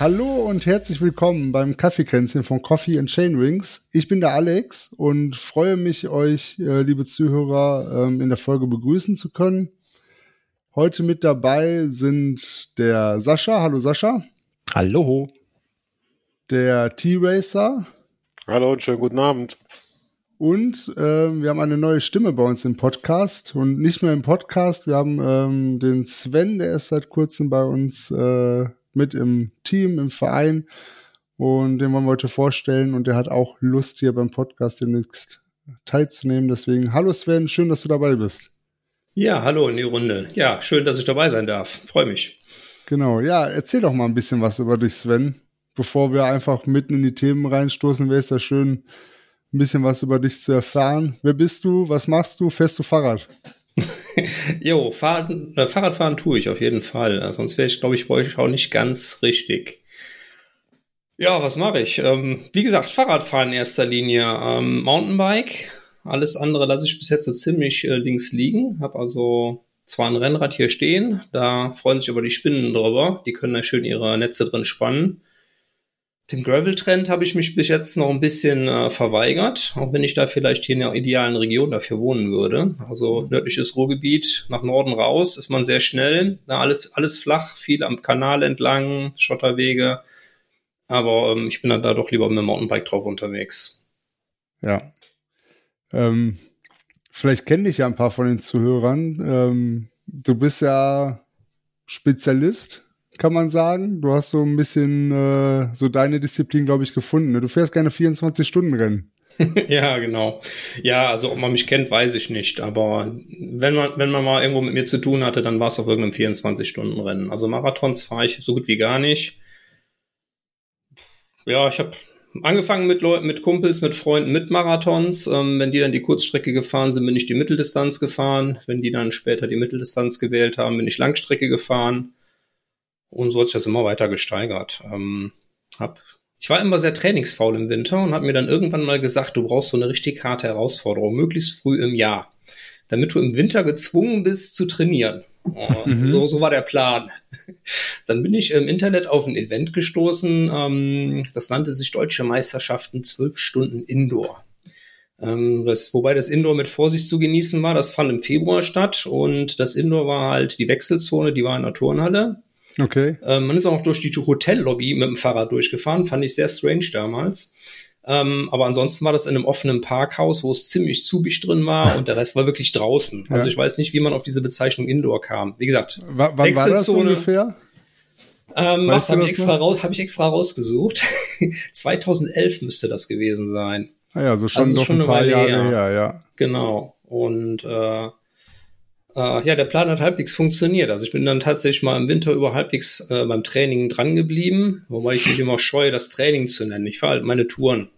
Hallo und herzlich willkommen beim Kaffeekränzchen von Coffee and Chain Rings. Ich bin der Alex und freue mich, euch, äh, liebe Zuhörer, ähm, in der Folge begrüßen zu können. Heute mit dabei sind der Sascha. Hallo Sascha. Hallo. Der T-Racer. Hallo und schönen guten Abend. Und äh, wir haben eine neue Stimme bei uns im Podcast und nicht nur im Podcast. Wir haben ähm, den Sven, der ist seit kurzem bei uns äh, mit im Team, im Verein. Und den wollen wir heute vorstellen. Und der hat auch Lust, hier beim Podcast demnächst teilzunehmen. Deswegen, hallo Sven, schön, dass du dabei bist. Ja, hallo in die Runde. Ja, schön, dass ich dabei sein darf. Freue mich. Genau, ja, erzähl doch mal ein bisschen was über dich, Sven. Bevor wir einfach mitten in die Themen reinstoßen, wäre es ja schön, ein bisschen was über dich zu erfahren. Wer bist du? Was machst du? Fährst du Fahrrad? jo, Fahrrad, äh, Fahrradfahren tue ich auf jeden Fall. Also sonst wäre ich, glaube ich, bei euch auch nicht ganz richtig. Ja, was mache ich? Ähm, wie gesagt, Fahrradfahren in erster Linie. Ähm, Mountainbike. Alles andere lasse ich bis jetzt so ziemlich äh, links liegen. Habe also zwar ein Rennrad hier stehen, da freuen sich aber die Spinnen drüber. Die können da schön ihre Netze drin spannen. Dem Gravel-Trend habe ich mich bis jetzt noch ein bisschen äh, verweigert, auch wenn ich da vielleicht hier in der idealen Region dafür wohnen würde. Also nördliches Ruhrgebiet, nach Norden raus ist man sehr schnell. Na, alles, alles flach, viel am Kanal entlang, Schotterwege. Aber ähm, ich bin dann da doch lieber mit dem Mountainbike drauf unterwegs. Ja. Ähm, vielleicht kenne ich ja ein paar von den Zuhörern. Ähm, du bist ja Spezialist kann man sagen. Du hast so ein bisschen äh, so deine Disziplin, glaube ich, gefunden. Ne? Du fährst gerne 24-Stunden-Rennen. ja, genau. Ja, also ob man mich kennt, weiß ich nicht. Aber wenn man, wenn man mal irgendwo mit mir zu tun hatte, dann war es auf irgendeinem 24-Stunden-Rennen. Also Marathons fahre ich so gut wie gar nicht. Ja, ich habe angefangen mit Leuten, mit Kumpels, mit Freunden, mit Marathons. Ähm, wenn die dann die Kurzstrecke gefahren sind, bin ich die Mitteldistanz gefahren. Wenn die dann später die Mitteldistanz gewählt haben, bin ich Langstrecke gefahren. Und so hat sich das immer weiter gesteigert. Ähm, hab, ich war immer sehr trainingsfaul im Winter und habe mir dann irgendwann mal gesagt, du brauchst so eine richtig harte Herausforderung, möglichst früh im Jahr, damit du im Winter gezwungen bist zu trainieren. Mhm. So, so war der Plan. Dann bin ich im Internet auf ein Event gestoßen, ähm, das nannte sich Deutsche Meisterschaften zwölf Stunden Indoor. Ähm, das, wobei das Indoor mit Vorsicht zu genießen war, das fand im Februar statt und das Indoor war halt die Wechselzone, die war in der Turnhalle Okay. Ähm, man ist auch noch durch die Hotellobby mit dem Fahrrad durchgefahren, fand ich sehr strange damals. Ähm, aber ansonsten war das in einem offenen Parkhaus, wo es ziemlich zugig drin war und der Rest war wirklich draußen. Also ja. ich weiß nicht, wie man auf diese Bezeichnung Indoor kam. Wie gesagt, w wann war das ungefähr? Ähm, habe ich, extra raus, hab ich extra rausgesucht. 2011 müsste das gewesen sein. Ah ja, so schon also doch schon ein paar Jahre her. her, ja. Genau. Und äh, äh, ja, der Plan hat halbwegs funktioniert. Also ich bin dann tatsächlich mal im Winter über halbwegs äh, beim Training dran geblieben, wobei ich mich immer scheue, das Training zu nennen. Ich fahre halt meine Touren.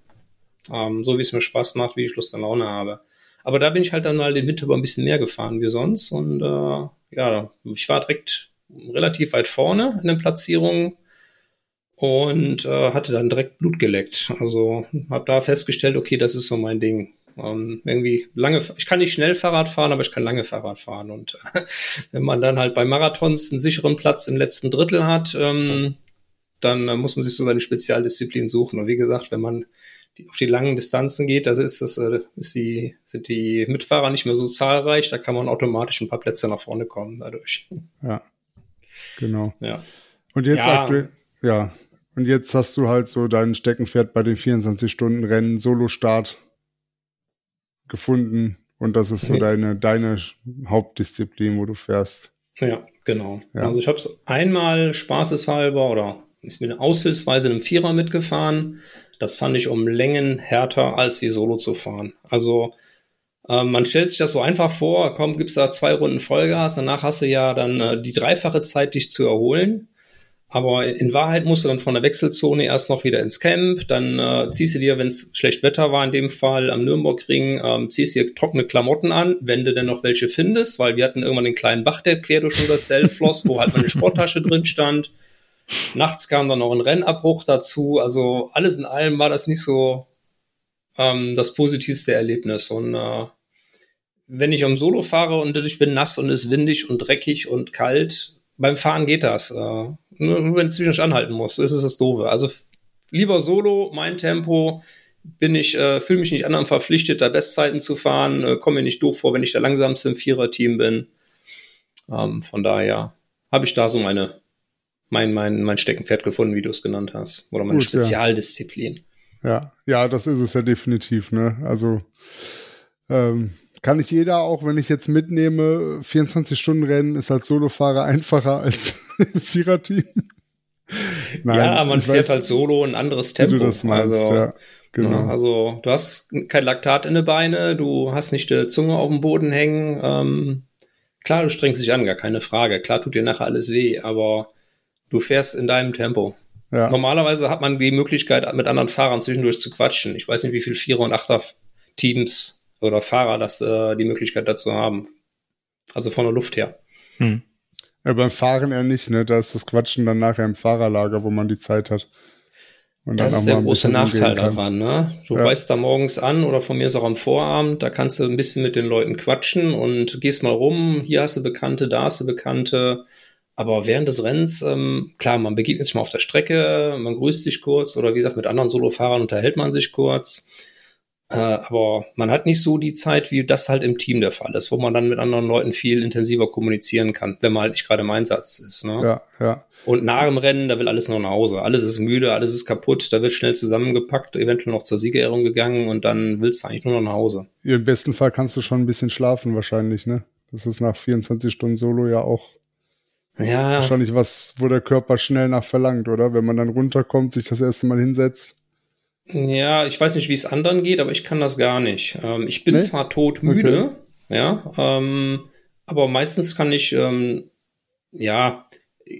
Ähm, so wie es mir Spaß macht, wie ich Lust und Laune habe. Aber da bin ich halt dann mal den Winter über ein bisschen mehr gefahren wie sonst. Und äh, ja, ich war direkt relativ weit vorne in den Platzierungen und äh, hatte dann direkt Blut geleckt. Also habe da festgestellt, okay, das ist so mein Ding. Ähm, irgendwie lange, ich kann nicht schnell Fahrrad fahren, aber ich kann lange Fahrrad fahren. Und wenn man dann halt bei Marathons einen sicheren Platz im letzten Drittel hat, ähm, dann äh, muss man sich so seine Spezialdisziplin suchen. Und wie gesagt, wenn man die, auf die langen Distanzen geht, also ist das, äh, ist die, sind die Mitfahrer nicht mehr so zahlreich, da kann man automatisch ein paar Plätze nach vorne kommen dadurch. Ja, genau. Ja. Und jetzt ja. aktuell, ja. Und jetzt hast du halt so dein Steckenpferd bei den 24-Stunden-Rennen, Solo-Start gefunden und das ist so okay. deine, deine Hauptdisziplin, wo du fährst. Ja, genau. Ja. Also ich habe es einmal spaßeshalber oder ich bin aushilfsweise in einem Vierer mitgefahren. Das fand ich um Längen härter, als wie Solo zu fahren. Also äh, man stellt sich das so einfach vor, komm, gibst da zwei Runden Vollgas, danach hast du ja dann äh, die dreifache Zeit, dich zu erholen. Aber in Wahrheit musst du dann von der Wechselzone erst noch wieder ins Camp, dann äh, ziehst du dir, wenn es schlecht Wetter war in dem Fall, am Nürnbergring, ähm, ziehst dir trockene Klamotten an, wenn du denn noch welche findest, weil wir hatten irgendwann den kleinen Bach, der quer durch unser Zelt floss, wo halt meine Sporttasche drin stand. Nachts kam dann noch ein Rennabbruch dazu. Also alles in allem war das nicht so ähm, das positivste Erlebnis. Und äh, wenn ich am Solo fahre und ich bin nass und es ist windig und dreckig und kalt, beim Fahren geht das. Äh, nur wenn du zwischendurch anhalten musst, ist es das Doofe. Also lieber Solo, mein Tempo, bin ich, äh, fühle mich nicht anderen verpflichtet, da Bestzeiten zu fahren, äh, komme mir nicht doof vor, wenn ich der langsamste im Viererteam bin. Ähm, von daher habe ich da so meine, mein, mein, mein Steckenpferd gefunden, wie du es genannt hast. Oder meine Gut, Spezialdisziplin. Ja. ja, das ist es ja definitiv, ne? Also ähm, kann nicht jeder, auch wenn ich jetzt mitnehme, 24-Stunden-Rennen ist als Solofahrer einfacher als im Viererteam. Nein, ja, man fährt weiß, halt solo ein anderes Tempo. Wie du das meinst, also, ja. Genau. Also du hast kein Laktat in den Beine, du hast nicht die Zunge auf dem Boden hängen. Ähm, klar, du strengst dich an, gar keine Frage. Klar tut dir nachher alles weh, aber du fährst in deinem Tempo. Ja. Normalerweise hat man die Möglichkeit, mit anderen Fahrern zwischendurch zu quatschen. Ich weiß nicht, wie viele Vierer- und Achter-Teams oder Fahrer das äh, die Möglichkeit dazu haben. Also von der Luft her. Hm. Ja, beim Fahren eher nicht, ne? Da ist das Quatschen dann nachher im Fahrerlager, wo man die Zeit hat. das ist der große Nachteil daran, ne? Du ja. weißt da morgens an oder von mir ist auch am Vorabend, da kannst du ein bisschen mit den Leuten quatschen und gehst mal rum, hier hast du Bekannte, da hast du Bekannte. Aber während des Rennens, ähm, klar, man begegnet sich mal auf der Strecke, man grüßt sich kurz oder wie gesagt, mit anderen Solofahrern unterhält man sich kurz. Äh, aber man hat nicht so die Zeit, wie das halt im Team der Fall ist, wo man dann mit anderen Leuten viel intensiver kommunizieren kann, wenn man halt nicht gerade im Einsatz ist. Ne? Ja, ja. Und nach dem Rennen, da will alles noch nach Hause. Alles ist müde, alles ist kaputt, da wird schnell zusammengepackt, eventuell noch zur Siegerehrung gegangen und dann willst du eigentlich nur noch nach Hause. Im besten Fall kannst du schon ein bisschen schlafen wahrscheinlich, ne? Das ist nach 24 Stunden Solo ja auch ja. wahrscheinlich was, wo der Körper schnell nach verlangt, oder? Wenn man dann runterkommt, sich das erste Mal hinsetzt. Ja, ich weiß nicht, wie es anderen geht, aber ich kann das gar nicht. Ähm, ich bin nee? zwar todmüde, okay. ja, ähm, aber meistens kann ich, ähm, ja,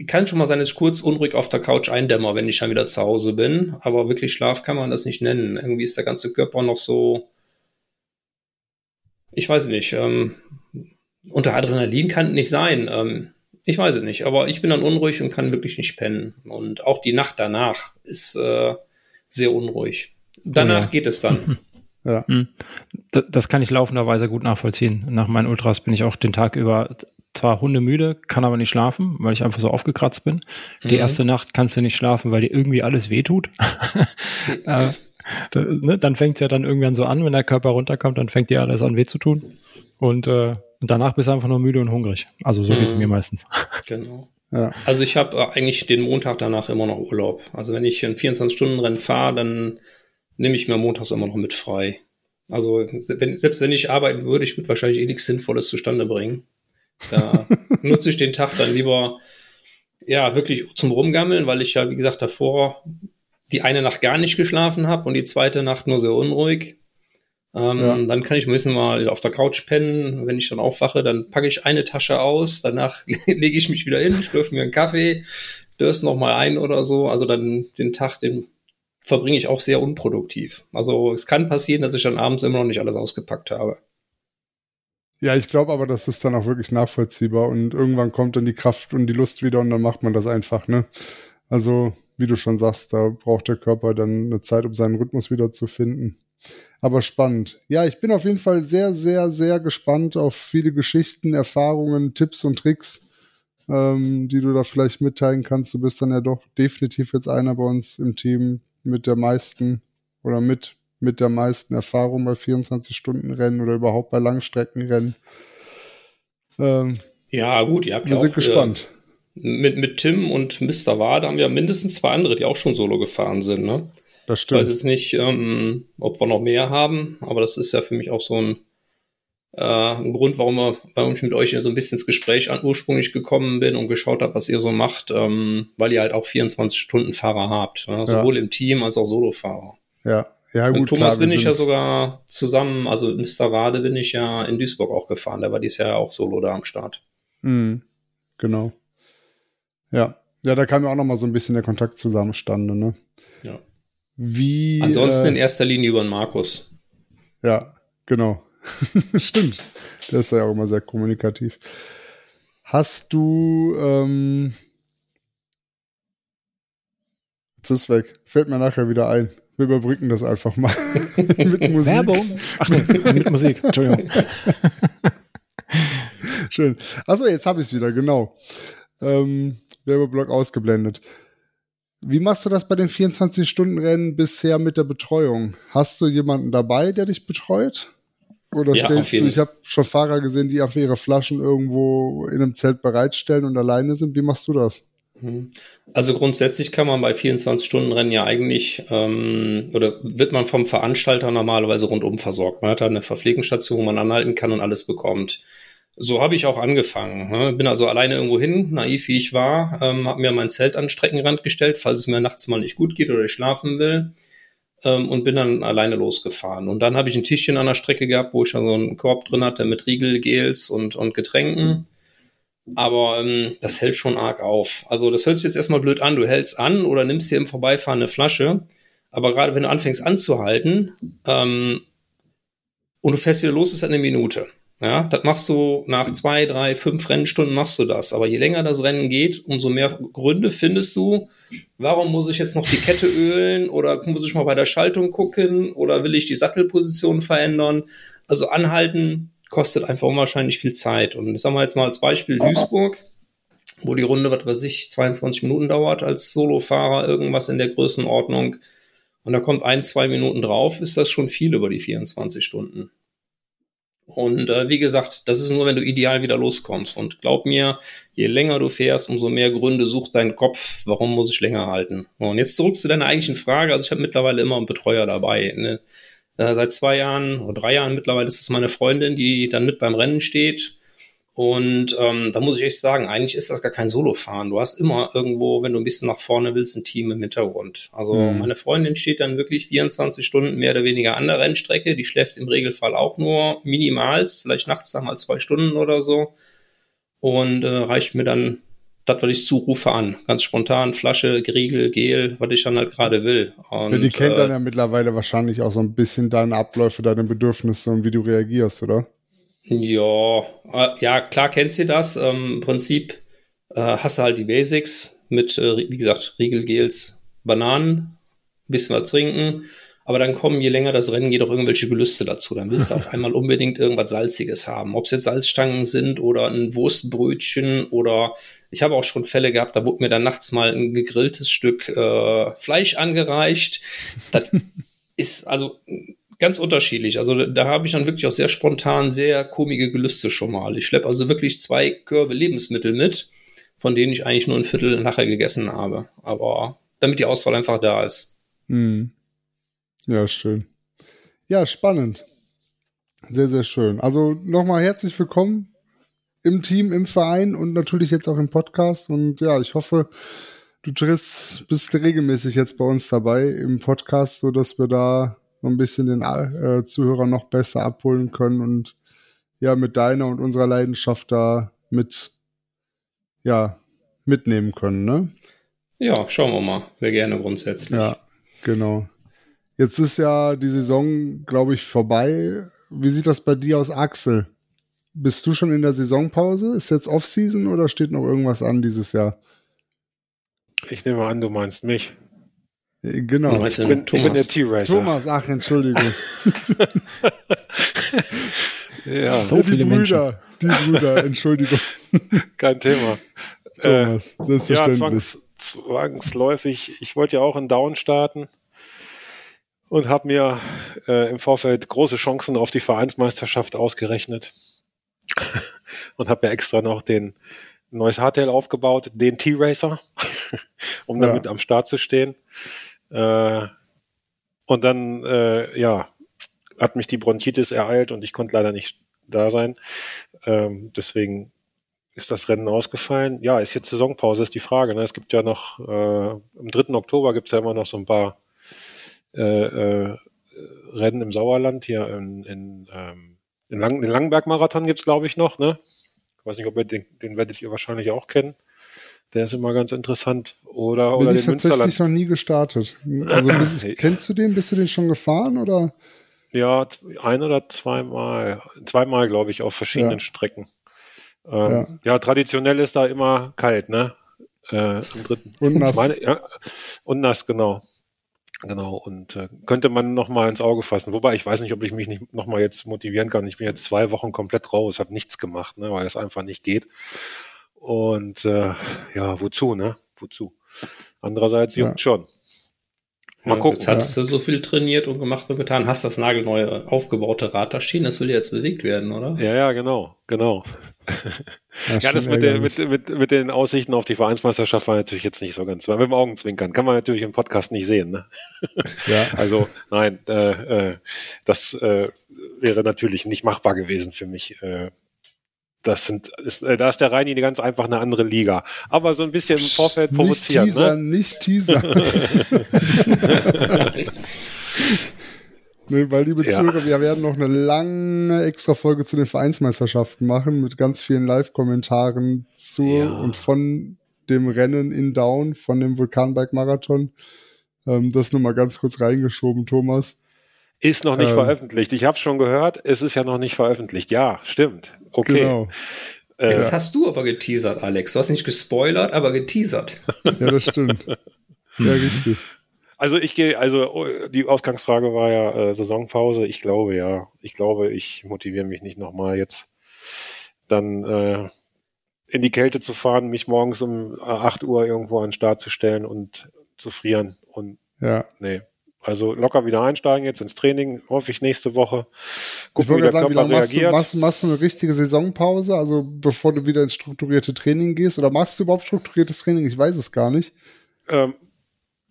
kann schon mal sein, dass ich kurz unruhig auf der Couch eindämmer, wenn ich schon wieder zu Hause bin. Aber wirklich Schlaf kann man das nicht nennen. Irgendwie ist der ganze Körper noch so, ich weiß nicht, ähm, unter Adrenalin kann es nicht sein. Ähm, ich weiß es nicht, aber ich bin dann unruhig und kann wirklich nicht pennen. Und auch die Nacht danach ist äh, sehr unruhig. Danach oh ja. geht es dann. Ja. Hm. Das kann ich laufenderweise gut nachvollziehen. Nach meinen Ultras bin ich auch den Tag über zwar hundemüde, kann aber nicht schlafen, weil ich einfach so aufgekratzt bin. Die mhm. erste Nacht kannst du nicht schlafen, weil dir irgendwie alles wehtut. äh, da, ne, dann fängt es ja dann irgendwann so an, wenn der Körper runterkommt, dann fängt dir alles an weh zu tun. Und, äh, und danach bist du einfach nur müde und hungrig. Also so mhm. geht es mir meistens. Genau. Ja. Also ich habe äh, eigentlich den Montag danach immer noch Urlaub. Also wenn ich ein 24-Stunden-Rennen fahre, dann nehme ich mir montags immer noch mit frei. Also wenn, selbst wenn ich arbeiten würde, ich würde wahrscheinlich eh nichts Sinnvolles zustande bringen. Da nutze ich den Tag dann lieber ja wirklich zum Rumgammeln, weil ich ja, wie gesagt, davor die eine Nacht gar nicht geschlafen habe und die zweite Nacht nur sehr unruhig. Ähm, ja. Dann kann ich ein bisschen mal auf der Couch pennen. Wenn ich dann aufwache, dann packe ich eine Tasche aus, danach lege ich mich wieder hin, schlürfe mir einen Kaffee, döse noch mal ein oder so. Also dann den Tag, den verbringe ich auch sehr unproduktiv. Also es kann passieren, dass ich dann abends immer noch nicht alles ausgepackt habe. Ja, ich glaube aber, das ist dann auch wirklich nachvollziehbar und irgendwann kommt dann die Kraft und die Lust wieder und dann macht man das einfach, ne? Also, wie du schon sagst, da braucht der Körper dann eine Zeit, um seinen Rhythmus wieder zu finden. Aber spannend. Ja, ich bin auf jeden Fall sehr, sehr, sehr gespannt auf viele Geschichten, Erfahrungen, Tipps und Tricks, ähm, die du da vielleicht mitteilen kannst. Du bist dann ja doch definitiv jetzt einer bei uns im Team mit der meisten oder mit, mit der meisten Erfahrung bei 24-Stunden-Rennen oder überhaupt bei Langstreckenrennen. Ähm, ja, gut, ihr habt wir ja sind auch, gespannt. Äh, mit, mit Tim und Mr. Wade haben wir mindestens zwei andere, die auch schon solo gefahren sind, ne? Das stimmt. Ich weiß jetzt nicht, ähm, ob wir noch mehr haben, aber das ist ja für mich auch so ein, äh, ein Grund, warum, wir, warum ich mit euch so ein bisschen ins Gespräch an, ursprünglich gekommen bin und geschaut habe, was ihr so macht, ähm, weil ihr halt auch 24-Stunden-Fahrer habt. Ne? Sowohl ja. im Team als auch Solofahrer. Ja, ja, gut. Mit Thomas klar, bin ich ja sogar zusammen, also Mr. Rade bin ich ja in Duisburg auch gefahren. Der war dieses Jahr auch solo da am Start. Mhm, genau. Ja. Ja, da kam ja auch noch mal so ein bisschen der Kontakt zusammenstande, ne? Ja. Wie. Ansonsten äh, in erster Linie über den Markus. Ja, genau. Stimmt. Der ist ja auch immer sehr kommunikativ. Hast du. Ähm, jetzt ist weg. Fällt mir nachher wieder ein. Wir überbrücken das einfach mal. mit Musik. Werbung. Ach nee, mit Musik. Entschuldigung. Schön. Achso, jetzt habe ich es wieder, genau. Ähm, Werbeblock ausgeblendet. Wie machst du das bei den 24-Stunden-Rennen bisher mit der Betreuung? Hast du jemanden dabei, der dich betreut? Oder ja, stellst du, ich habe schon Fahrer gesehen, die einfach ihre Flaschen irgendwo in einem Zelt bereitstellen und alleine sind. Wie machst du das? Mhm. Also grundsätzlich kann man bei 24-Stunden-Rennen ja eigentlich, ähm, oder wird man vom Veranstalter normalerweise rundum versorgt. Man hat da eine Verpflegungsstation, wo man anhalten kann und alles bekommt. So habe ich auch angefangen. Ne? Bin also alleine irgendwo hin, naiv wie ich war, ähm, habe mir mein Zelt an den Streckenrand gestellt, falls es mir nachts mal nicht gut geht oder ich schlafen will. Ähm, und bin dann alleine losgefahren. Und dann habe ich ein Tischchen an der Strecke gehabt, wo ich dann so einen Korb drin hatte mit Riegel, Gels und, und Getränken. Aber ähm, das hält schon arg auf. Also das hört sich jetzt erstmal blöd an. Du hältst an oder nimmst dir im Vorbeifahren eine Flasche. Aber gerade wenn du anfängst anzuhalten ähm, und du fährst wieder los, ist das eine Minute. Ja, das machst du nach zwei, drei, fünf Rennstunden machst du das. Aber je länger das Rennen geht, umso mehr Gründe findest du. Warum muss ich jetzt noch die Kette ölen oder muss ich mal bei der Schaltung gucken oder will ich die Sattelposition verändern? Also anhalten kostet einfach unwahrscheinlich viel Zeit. Und ich sag mal jetzt mal als Beispiel Duisburg, wo die Runde, was weiß ich, 22 Minuten dauert als Solofahrer, irgendwas in der Größenordnung. Und da kommt ein, zwei Minuten drauf, ist das schon viel über die 24 Stunden. Und äh, wie gesagt, das ist nur, wenn du ideal wieder loskommst. Und glaub mir, je länger du fährst, umso mehr Gründe sucht dein Kopf, warum muss ich länger halten. Und jetzt zurück zu deiner eigentlichen Frage. Also ich habe mittlerweile immer einen Betreuer dabei. Ne? Äh, seit zwei Jahren oder drei Jahren mittlerweile ist es meine Freundin, die dann mit beim Rennen steht und ähm, da muss ich echt sagen, eigentlich ist das gar kein Solofahren. Du hast immer irgendwo, wenn du ein bisschen nach vorne willst, ein Team im Hintergrund. Also mhm. meine Freundin steht dann wirklich 24 Stunden mehr oder weniger an der Rennstrecke. Die schläft im Regelfall auch nur minimalst, vielleicht nachts dann mal zwei Stunden oder so. Und äh, reicht mir dann das, was ich zurufe, an. Ganz spontan, Flasche, Griegel, Gel, was ich dann halt gerade will. Und, ja, die kennt äh, dann ja mittlerweile wahrscheinlich auch so ein bisschen deine Abläufe, deine Bedürfnisse und wie du reagierst, oder? Ja, äh, ja, klar kennst du das. Ähm, Im Prinzip äh, hast du halt die Basics mit, äh, wie gesagt, Riegelgels, Bananen, bisschen was trinken. Aber dann kommen, je länger das Rennen geht, auch irgendwelche Gelüste dazu. Dann willst du auf einmal unbedingt irgendwas Salziges haben. Ob es jetzt Salzstangen sind oder ein Wurstbrötchen oder ich habe auch schon Fälle gehabt, da wurde mir dann nachts mal ein gegrilltes Stück äh, Fleisch angereicht. Das ist also ganz unterschiedlich. Also da habe ich dann wirklich auch sehr spontan sehr komische Gelüste schon mal. Ich schleppe also wirklich zwei Körbe Lebensmittel mit, von denen ich eigentlich nur ein Viertel nachher gegessen habe. Aber damit die Auswahl einfach da ist. Hm. Ja, schön. Ja, spannend. Sehr, sehr schön. Also nochmal herzlich willkommen im Team, im Verein und natürlich jetzt auch im Podcast. Und ja, ich hoffe, du triffst, bist regelmäßig jetzt bei uns dabei im Podcast, so dass wir da ein bisschen den äh, Zuhörer noch besser abholen können und ja, mit deiner und unserer Leidenschaft da mit, ja, mitnehmen können, ne? Ja, schauen wir mal. Sehr gerne grundsätzlich. Ja, genau. Jetzt ist ja die Saison, glaube ich, vorbei. Wie sieht das bei dir aus, Axel? Bist du schon in der Saisonpause? Ist jetzt Offseason oder steht noch irgendwas an dieses Jahr? Ich nehme an, du meinst mich. Genau. Ich bin, ich bin der T-Racer. Thomas, ach, Entschuldigung. ja. So viele die Brüder, Menschen. die Brüder, Entschuldigung. Kein Thema. Thomas, äh, selbstverständlich. Ja, zwangs, zwangsläufig. Ich wollte ja auch in Down starten und habe mir äh, im Vorfeld große Chancen auf die Vereinsmeisterschaft ausgerechnet und habe mir extra noch den neues Hardtail aufgebaut, den T-Racer, um damit ja. am Start zu stehen. Äh, und dann, äh, ja, hat mich die Bronchitis ereilt und ich konnte leider nicht da sein. Ähm, deswegen ist das Rennen ausgefallen. Ja, ist jetzt Saisonpause, ist die Frage. Ne? Es gibt ja noch, äh, am 3. Oktober gibt es ja immer noch so ein paar äh, äh, Rennen im Sauerland. Hier in, in, ähm, in Lang den Langenberg-Marathon gibt es, glaube ich, noch. Ne? Ich weiß nicht, ob ihr den, den werdet ihr wahrscheinlich auch kennen. Der ist immer ganz interessant. Oder, Bin oder ich den tatsächlich noch nie gestartet. Also kennst du den? Bist du den schon gefahren oder? Ja, ein oder zweimal. Zweimal, glaube ich, auf verschiedenen ja. Strecken. Ähm, ja. ja. traditionell ist da immer kalt, ne? Äh, im dritten. Und nass. Meine, ja, und nass, genau. Genau, und äh, könnte man nochmal ins Auge fassen. Wobei ich weiß nicht, ob ich mich nicht nochmal jetzt motivieren kann. Ich bin jetzt zwei Wochen komplett raus, habe nichts gemacht, ne, weil es einfach nicht geht. Und äh, ja, wozu, ne? Wozu? Andererseits juckt ja. schon. Mal ja, gucken. Jetzt hattest du so viel trainiert und gemacht und getan, hast das nagelneue aufgebaute Rad da stehen, das will jetzt bewegt werden, oder? Ja, ja, genau, genau. Ja, ja das mit, der, mit, mit, mit den Aussichten auf die Vereinsmeisterschaft war natürlich jetzt nicht so ganz, weil mit dem Augenzwinkern kann man natürlich im Podcast nicht sehen. Ne? Ja. Also nein, äh, äh, das äh, wäre natürlich nicht machbar gewesen für mich. Äh, das sind, ist, äh, da ist der Reini ganz einfach eine andere Liga. Aber so ein bisschen im Vorfeld provozieren. Nicht teasern, ne? nicht teasern. nee, weil, liebe ja. Zuhörer, wir werden noch eine lange extra Folge zu den Vereinsmeisterschaften machen mit ganz vielen Live-Kommentaren zu ja. und von dem Rennen in Down, von dem Vulkanbike-Marathon. Ähm, das nur mal ganz kurz reingeschoben, Thomas. Ist noch nicht ähm, veröffentlicht. Ich habe schon gehört, es ist ja noch nicht veröffentlicht. Ja, stimmt. Okay. Genau. Äh, Jetzt hast du aber geteasert, Alex. Du hast nicht gespoilert, aber geteasert. ja, das stimmt. Ja, richtig. Also ich gehe, also die Ausgangsfrage war ja äh, Saisonpause. Ich glaube ja. Ich glaube, ich motiviere mich nicht nochmal jetzt dann äh, in die Kälte zu fahren, mich morgens um 8 Uhr irgendwo an den Start zu stellen und zu frieren. Und ja. nee, also locker wieder einsteigen jetzt ins Training, hoffe ich nächste Woche. Gucken, wie der sagen, Körper wie reagiert. Machst du, machst, machst du eine richtige Saisonpause, also bevor du wieder ins strukturierte Training gehst? Oder machst du überhaupt strukturiertes Training? Ich weiß es gar nicht. Ähm,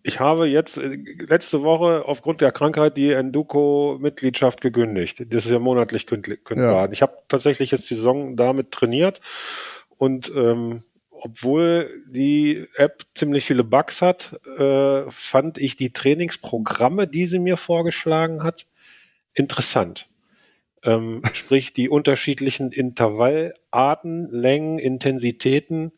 ich habe jetzt äh, letzte Woche aufgrund der Krankheit die Enduko-Mitgliedschaft gekündigt. Das ist ja monatlich kündbar. Ja. Ich habe tatsächlich jetzt die Saison damit trainiert und ähm, obwohl die App ziemlich viele Bugs hat, äh, fand ich die Trainingsprogramme, die sie mir vorgeschlagen hat, interessant. Ähm, sprich, die unterschiedlichen Intervallarten, Längen, Intensitäten,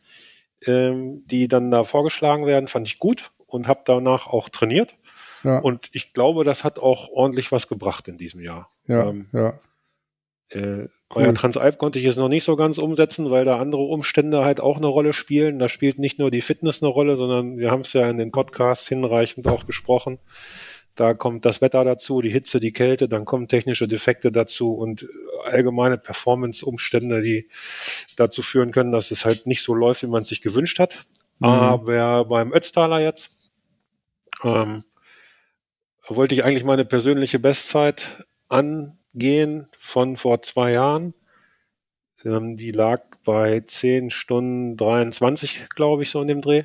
ähm, die dann da vorgeschlagen werden, fand ich gut und habe danach auch trainiert. Ja. Und ich glaube, das hat auch ordentlich was gebracht in diesem Jahr. Ja, ähm, ja. Äh, Bei Transalp konnte ich es noch nicht so ganz umsetzen, weil da andere Umstände halt auch eine Rolle spielen. Da spielt nicht nur die Fitness eine Rolle, sondern wir haben es ja in den Podcasts hinreichend auch besprochen. Da kommt das Wetter dazu, die Hitze, die Kälte, dann kommen technische Defekte dazu und allgemeine Performance-Umstände, die dazu führen können, dass es halt nicht so läuft, wie man es sich gewünscht hat. Mhm. Aber beim Ötztaler jetzt ähm, wollte ich eigentlich meine persönliche Bestzeit an gehen von vor zwei Jahren. Ähm, die lag bei 10 Stunden 23, glaube ich, so in dem Dreh.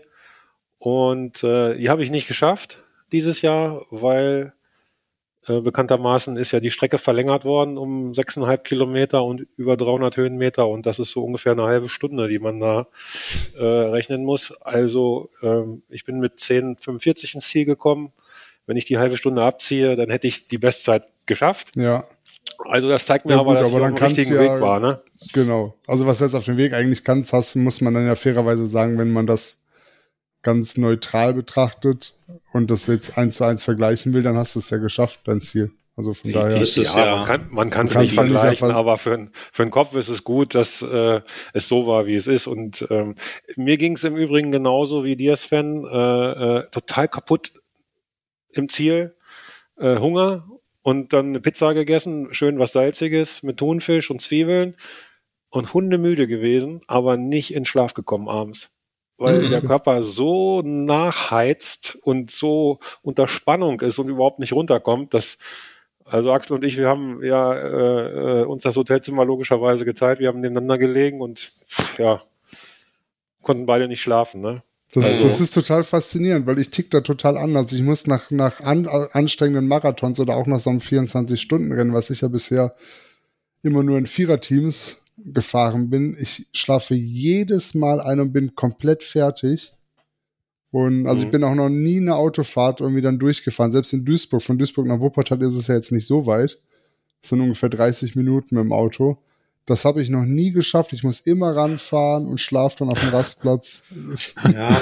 Und äh, die habe ich nicht geschafft dieses Jahr, weil äh, bekanntermaßen ist ja die Strecke verlängert worden um 6,5 Kilometer und über 300 Höhenmeter und das ist so ungefähr eine halbe Stunde, die man da äh, rechnen muss. Also ähm, ich bin mit 10,45 ins Ziel gekommen. Wenn ich die halbe Stunde abziehe, dann hätte ich die Bestzeit geschafft. Ja. Also das zeigt mir ja, aber, gut, dass aber ich auf dem richtigen ja, Weg war, ne? Genau. Also was du jetzt auf dem Weg eigentlich kannst, hast, muss man dann ja fairerweise sagen, wenn man das ganz neutral betrachtet und das jetzt eins zu eins vergleichen will, dann hast du es ja geschafft, dein Ziel. Also von daher. Ist es, ja, ja, man kann man kann es nicht vergleichen, nicht aber für, für den Kopf ist es gut, dass äh, es so war, wie es ist. Und ähm, mir ging es im Übrigen genauso wie dir, Sven, äh, äh, total kaputt im Ziel, äh, Hunger und dann eine Pizza gegessen, schön was Salziges mit Thunfisch und Zwiebeln und hundemüde gewesen, aber nicht in Schlaf gekommen abends. Weil mhm. der Körper so nachheizt und so unter Spannung ist und überhaupt nicht runterkommt, dass also Axel und ich, wir haben ja äh, äh uns das Hotelzimmer logischerweise geteilt, wir haben nebeneinander gelegen und ja, konnten beide nicht schlafen, ne? Das, also, das ist total faszinierend, weil ich tick da total anders. Ich muss nach, nach an, anstrengenden Marathons oder auch nach so einem 24-Stunden-Rennen, was ich ja bisher immer nur in Viererteams gefahren bin, ich schlafe jedes Mal ein und bin komplett fertig. Und also mhm. ich bin auch noch nie eine Autofahrt irgendwie dann durchgefahren. Selbst in Duisburg, von Duisburg nach Wuppertal ist es ja jetzt nicht so weit. Das sind ungefähr 30 Minuten mit dem Auto. Das habe ich noch nie geschafft. Ich muss immer ranfahren und schlafe dann auf dem Rastplatz. Ja.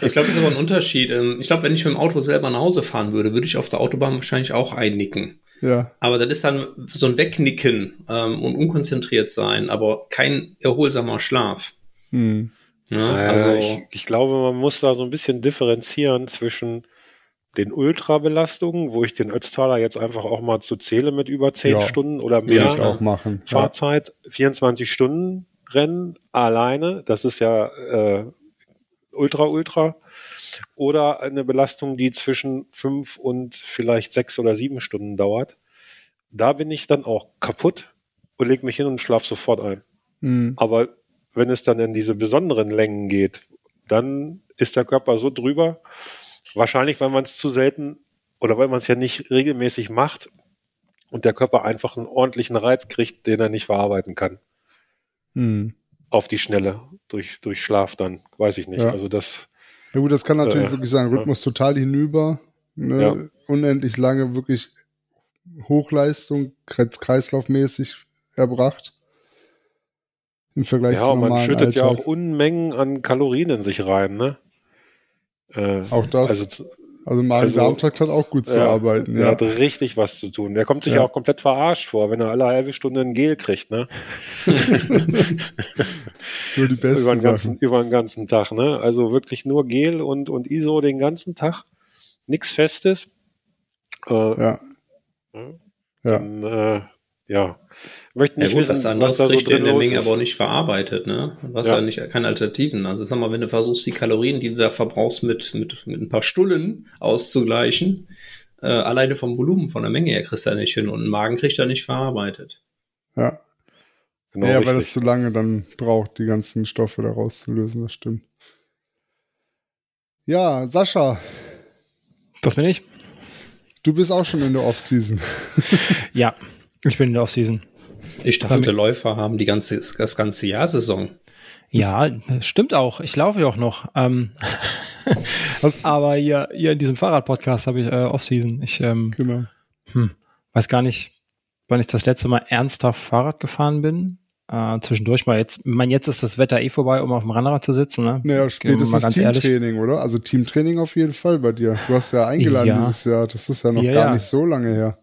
Ich glaube, das ist aber ein Unterschied. Ähm, ich glaube, wenn ich mit dem Auto selber nach Hause fahren würde, würde ich auf der Autobahn wahrscheinlich auch einnicken. Ja. Aber das ist dann so ein Wegnicken ähm, und unkonzentriert sein, aber kein erholsamer Schlaf. Hm. Ja, also ich, ich, glaube, man muss da so ein bisschen differenzieren zwischen den Ultrabelastungen, wo ich den Ötztaler jetzt einfach auch mal zu zähle mit über zehn ja, Stunden oder mehr ich auch machen. Fahrzeit, ja. 24 Stunden Rennen alleine, das ist ja äh, ultra, ultra, oder eine Belastung, die zwischen fünf und vielleicht sechs oder sieben Stunden dauert, da bin ich dann auch kaputt und leg mich hin und schlaf sofort ein. Mhm. Aber wenn es dann in diese besonderen Längen geht, dann ist der Körper so drüber, wahrscheinlich, weil man es zu selten oder weil man es ja nicht regelmäßig macht und der Körper einfach einen ordentlichen Reiz kriegt, den er nicht verarbeiten kann. Mhm. Auf die Schnelle, durch, durch Schlaf dann, weiß ich nicht. Ja. Also das. Ja gut, das kann natürlich äh, wirklich sein. Rhythmus ja. total hinüber, ne? ja. unendlich lange, wirklich Hochleistung, kreislaufmäßig erbracht. Im Vergleich ja, zu normalen man schüttet Alltag. ja auch Unmengen an Kalorien in sich rein, ne? Äh, auch das. Also, also Magen-Darm-Trakt also, hat auch gut zu arbeiten. Ja. Er hat richtig was zu tun. Der kommt sich ja. auch komplett verarscht vor, wenn er alle halbe Stunde ein Gel kriegt, ne? nur die besten über den, ganzen, über den ganzen Tag, ne? Also wirklich nur Gel und, und ISO den ganzen Tag. Nichts Festes. Äh, ja. Dann, ja. Äh, ja. Möchten nicht ja, gut, wissen, was anderes was da so kriegt in der Menge aber auch nicht verarbeitet, ne? Was ja. nicht, keine Alternativen. Also sag mal, wenn du versuchst, die Kalorien, die du da verbrauchst, mit, mit, mit ein paar Stullen auszugleichen, äh, alleine vom Volumen, von der Menge her kriegst du ja nicht hin und ein Magen kriegt er nicht verarbeitet. Ja. Genau ja, richtig. weil das zu lange dann braucht, die ganzen Stoffe da rauszulösen, das stimmt. Ja, Sascha. Das bin ich. Du bist auch schon in der Off-Season. ja, ich bin in der Off-Season. Ich dachte, Läufer haben die ganze, das ganze Jahr Saison. Ja, stimmt auch. Ich laufe ja auch noch. Ähm, aber hier, hier in diesem Fahrrad-Podcast habe ich äh, Off-Season. Ich ähm, genau. hm, weiß gar nicht, wann ich das letzte Mal ernsthaft Fahrrad gefahren bin. Äh, zwischendurch mal jetzt, ich meine, jetzt ist das Wetter eh vorbei, um auf dem Rennrad zu sitzen. Ne? Naja, spätestens Teamtraining, oder? Also Teamtraining auf jeden Fall bei dir. Du hast ja eingeladen ja. dieses Jahr. Das ist ja noch ja, gar ja. nicht so lange her.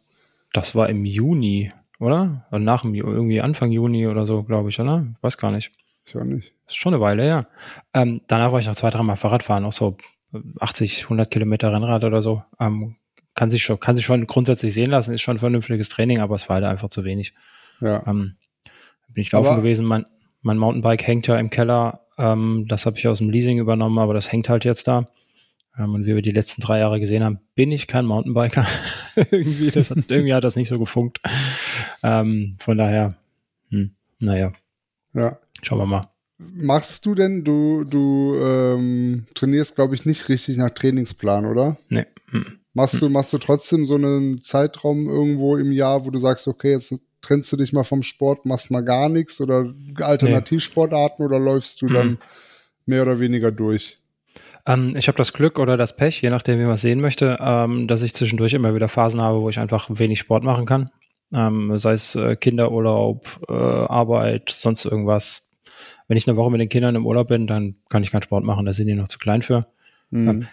Das war im Juni oder? Und nach dem, irgendwie Anfang Juni oder so, glaube ich, oder? Weiß gar nicht. Ich auch nicht. ist schon eine Weile, ja. Ähm, danach war ich noch zwei, dreimal Fahrrad fahren, auch so 80, 100 Kilometer Rennrad oder so. Ähm, kann sich schon, kann sich schon grundsätzlich sehen lassen, ist schon ein vernünftiges Training, aber es war halt einfach zu wenig. Ja. Ähm, bin ich laufen aber gewesen, mein, mein Mountainbike hängt ja im Keller, ähm, das habe ich aus dem Leasing übernommen, aber das hängt halt jetzt da. Und wie wir die letzten drei Jahre gesehen haben, bin ich kein Mountainbiker. irgendwie, das hat, irgendwie hat das nicht so gefunkt. Ähm, von daher, hm, naja. Ja. Schauen wir mal. Machst du denn, du, du ähm, trainierst, glaube ich, nicht richtig nach Trainingsplan, oder? Nee. Hm. Machst hm. du, machst du trotzdem so einen Zeitraum irgendwo im Jahr, wo du sagst, okay, jetzt trennst du dich mal vom Sport, machst mal gar nichts oder Alternativsportarten nee. oder läufst du dann hm. mehr oder weniger durch? Ähm, ich habe das Glück oder das Pech, je nachdem, wie man es sehen möchte, ähm, dass ich zwischendurch immer wieder Phasen habe, wo ich einfach wenig Sport machen kann. Ähm, sei es äh, Kinderurlaub, äh, Arbeit, sonst irgendwas. Wenn ich eine Woche mit den Kindern im Urlaub bin, dann kann ich keinen Sport machen, da sind die noch zu klein für. Mhm. Ähm,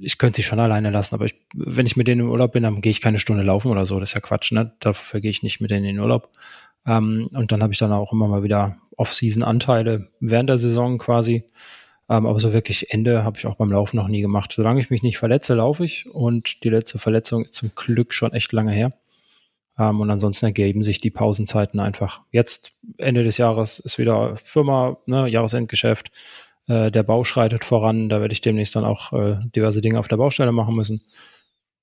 ich könnte sie schon alleine lassen, aber ich, wenn ich mit denen im Urlaub bin, dann gehe ich keine Stunde laufen oder so. Das ist ja Quatsch, ne? Dafür gehe ich nicht mit denen in den Urlaub. Ähm, und dann habe ich dann auch immer mal wieder Off-Season-Anteile während der Saison quasi. Ähm, aber so wirklich Ende habe ich auch beim Laufen noch nie gemacht. Solange ich mich nicht verletze, laufe ich. Und die letzte Verletzung ist zum Glück schon echt lange her. Ähm, und ansonsten ergeben sich die Pausenzeiten einfach. Jetzt, Ende des Jahres, ist wieder Firma, ne, Jahresendgeschäft. Äh, der Bau schreitet voran. Da werde ich demnächst dann auch äh, diverse Dinge auf der Baustelle machen müssen.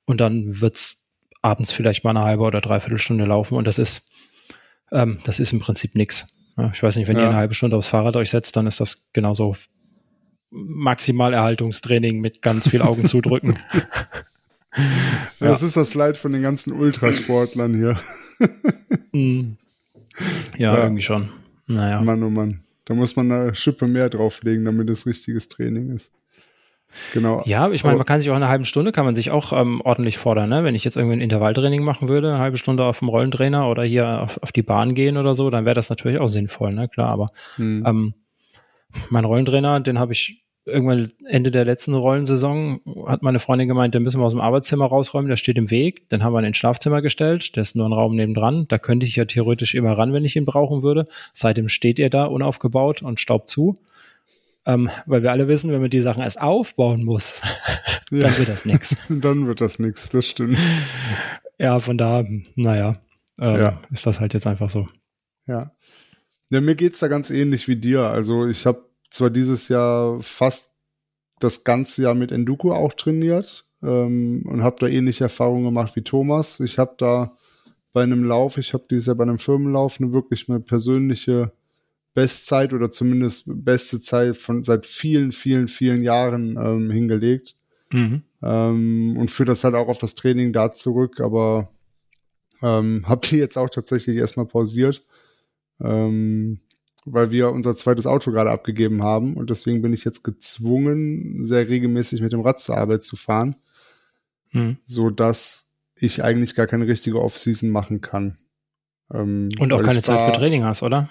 Und dann wird's abends vielleicht mal eine halbe oder dreiviertel Stunde laufen. Und das ist, ähm, das ist im Prinzip nix. Ich weiß nicht, wenn ja. ihr eine halbe Stunde aufs Fahrrad euch setzt, dann ist das genauso Maximalerhaltungstraining mit ganz viel Augen zudrücken. ja. Das ist das Leid von den ganzen Ultrasportlern hier. Mm. ja, ja, irgendwie schon. Naja. Mann, oh Mann. Da muss man eine Schippe mehr drauflegen, damit es richtiges Training ist. Genau. Ja, ich meine, man kann sich auch in einer halben Stunde, kann man sich auch ähm, ordentlich fordern, ne? Wenn ich jetzt irgendwie ein Intervalltraining machen würde, eine halbe Stunde auf dem Rollentrainer oder hier auf, auf die Bahn gehen oder so, dann wäre das natürlich auch sinnvoll, ne? Klar, aber hm. ähm, mein Rollentrainer, den habe ich irgendwann Ende der letzten Rollensaison hat meine Freundin gemeint, den müssen wir aus dem Arbeitszimmer rausräumen, der steht im Weg. Den haben wir in den Schlafzimmer gestellt, der ist nur ein Raum nebendran. Da könnte ich ja theoretisch immer ran, wenn ich ihn brauchen würde. Seitdem steht er da unaufgebaut und staubt zu. Ähm, weil wir alle wissen, wenn man die Sachen erst aufbauen muss, dann ja. wird das nichts. Dann wird das nichts, das stimmt. Ja, von da, naja, ähm, ja. ist das halt jetzt einfach so. Ja. Ja, mir geht's da ganz ähnlich wie dir. Also ich habe zwar dieses Jahr fast das ganze Jahr mit Enduko auch trainiert ähm, und habe da ähnliche Erfahrungen gemacht wie Thomas. Ich habe da bei einem Lauf, ich habe dieses Jahr bei einem Firmenlauf eine wirklich eine persönliche Bestzeit oder zumindest beste Zeit von seit vielen, vielen, vielen Jahren ähm, hingelegt. Mhm. Ähm, und führe das halt auch auf das Training da zurück, aber ähm, habe die jetzt auch tatsächlich erstmal pausiert, ähm, weil wir unser zweites Auto gerade abgegeben haben und deswegen bin ich jetzt gezwungen, sehr regelmäßig mit dem Rad zur Arbeit zu fahren, mhm. so dass ich eigentlich gar keine richtige Off-Season machen kann. Ähm, und auch keine Zeit für Training hast, oder?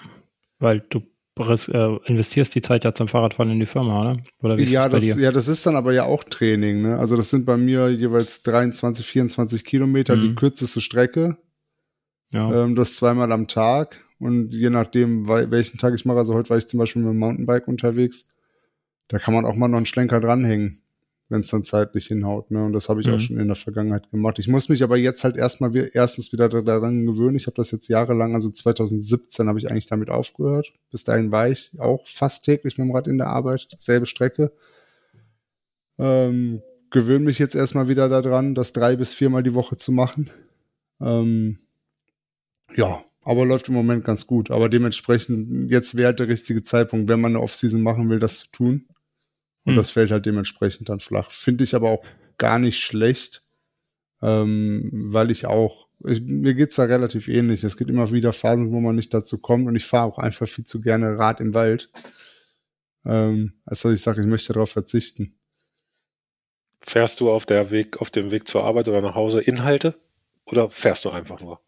Weil du äh, investierst die Zeit ja zum Fahrradfahren in die Firma, oder? Oder wie ist ja, das, dir? ja, das ist dann aber ja auch Training. Ne? Also das sind bei mir jeweils 23, 24 Kilometer, mhm. die kürzeste Strecke. Ja. Ähm, das zweimal am Tag. Und je nachdem, welchen Tag ich mache, also heute war ich zum Beispiel mit dem Mountainbike unterwegs, da kann man auch mal noch einen Schlenker dranhängen wenn es dann zeitlich hinhaut. Ne? Und das habe ich mhm. auch schon in der Vergangenheit gemacht. Ich muss mich aber jetzt halt erstmal erstens wieder daran gewöhnen. Ich habe das jetzt jahrelang, also 2017 habe ich eigentlich damit aufgehört. Bis dahin war ich auch fast täglich mit dem Rad in der Arbeit, selbe Strecke. Ähm, gewöhne mich jetzt erstmal wieder daran, das drei bis viermal die Woche zu machen. Ähm, ja, aber läuft im Moment ganz gut. Aber dementsprechend, jetzt wäre der richtige Zeitpunkt, wenn man eine Offseason machen will, das zu tun. Und hm. das fällt halt dementsprechend dann flach. Finde ich aber auch gar nicht schlecht, ähm, weil ich auch, ich, mir geht's da relativ ähnlich. Es gibt immer wieder Phasen, wo man nicht dazu kommt und ich fahre auch einfach viel zu gerne Rad im Wald. Ähm, als dass ich sage, ich möchte darauf verzichten. Fährst du auf der Weg, auf dem Weg zur Arbeit oder nach Hause Inhalte? Oder fährst du einfach nur?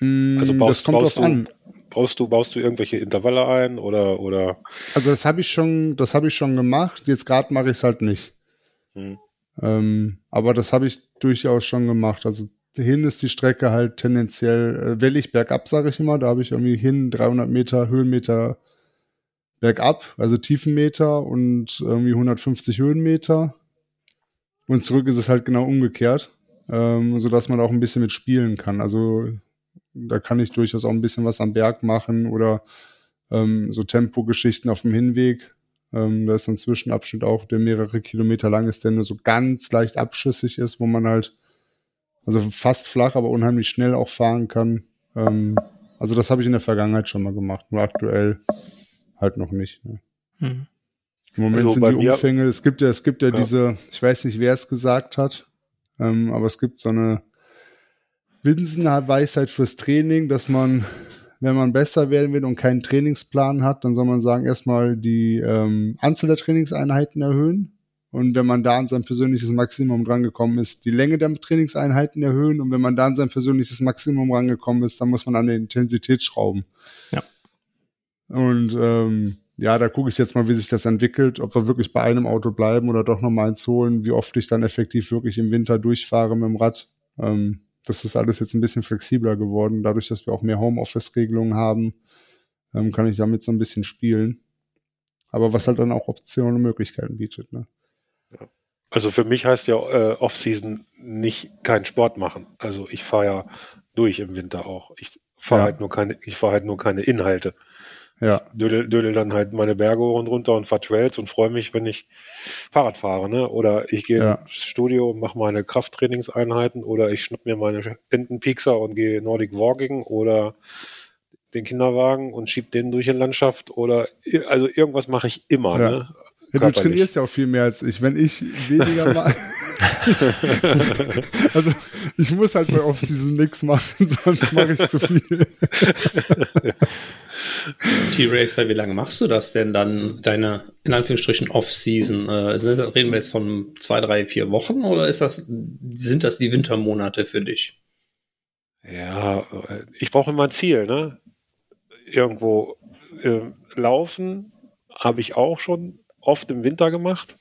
Mm, also baust, das kommt drauf an. Baust du, baust du irgendwelche Intervalle ein oder, oder? Also das habe ich schon, das habe ich schon gemacht. Jetzt gerade mache ich es halt nicht. Hm. Ähm, aber das habe ich durchaus schon gemacht. Also hin ist die Strecke halt tendenziell äh, wellig bergab, sage ich immer. Da habe ich irgendwie hin 300 Meter Höhenmeter bergab, also Tiefenmeter und irgendwie 150 Höhenmeter. Und zurück ist es halt genau umgekehrt, ähm, so dass man auch ein bisschen mit spielen kann. Also da kann ich durchaus auch ein bisschen was am Berg machen oder ähm, so Tempogeschichten auf dem Hinweg. Ähm, da ist ein Zwischenabschnitt auch, der mehrere Kilometer lang ist, der nur so ganz leicht abschüssig ist, wo man halt, also fast flach, aber unheimlich schnell auch fahren kann. Ähm, also das habe ich in der Vergangenheit schon mal gemacht, nur aktuell halt noch nicht. Ne? Hm. Im Moment also sind die Umfänge, es gibt ja, es gibt ja, ja, diese, ich weiß nicht, wer es gesagt hat, ähm, aber es gibt so eine Binsenweisheit fürs Training, dass man, wenn man besser werden will und keinen Trainingsplan hat, dann soll man sagen, erstmal die ähm, Anzahl der Trainingseinheiten erhöhen. Und wenn man da an sein persönliches Maximum rangekommen ist, die Länge der Trainingseinheiten erhöhen. Und wenn man da an sein persönliches Maximum rangekommen ist, dann muss man an der Intensität schrauben. Ja. Und ähm, ja, da gucke ich jetzt mal, wie sich das entwickelt, ob wir wirklich bei einem Auto bleiben oder doch nochmal eins holen, wie oft ich dann effektiv wirklich im Winter durchfahre mit dem Rad. Ähm, das ist alles jetzt ein bisschen flexibler geworden. Dadurch, dass wir auch mehr Homeoffice-Regelungen haben, ähm, kann ich damit so ein bisschen spielen. Aber was halt dann auch Optionen und Möglichkeiten bietet. Ne? Ja. Also für mich heißt ja äh, Off-Season nicht keinen Sport machen. Also ich fahre ja durch im Winter auch. Ich fahre ja. halt nur keine, ich fahre halt nur keine Inhalte. Ja. Dödel, dödel dann halt meine Berge hoch und runter und fahr Trails und freue mich, wenn ich Fahrrad fahre, ne? Oder ich gehe ja. ins Studio und mache meine Krafttrainingseinheiten oder ich schnapp mir meine Entenpiekser und gehe Nordic Walking oder den Kinderwagen und schieb den durch die Landschaft oder also irgendwas mache ich immer, ja. ne? Ja, du trainierst ja auch viel mehr als ich. Wenn ich weniger mache. also ich muss halt bei Off-Season nichts machen, sonst mache ich zu viel. T-Racer, wie lange machst du das denn dann, deine, in Anführungsstrichen, Off-Season? Äh, reden wir jetzt von zwei, drei, vier Wochen oder ist das, sind das die Wintermonate für dich? Ja, ich brauche immer ein Ziel, ne? Irgendwo äh, laufen habe ich auch schon oft im Winter gemacht,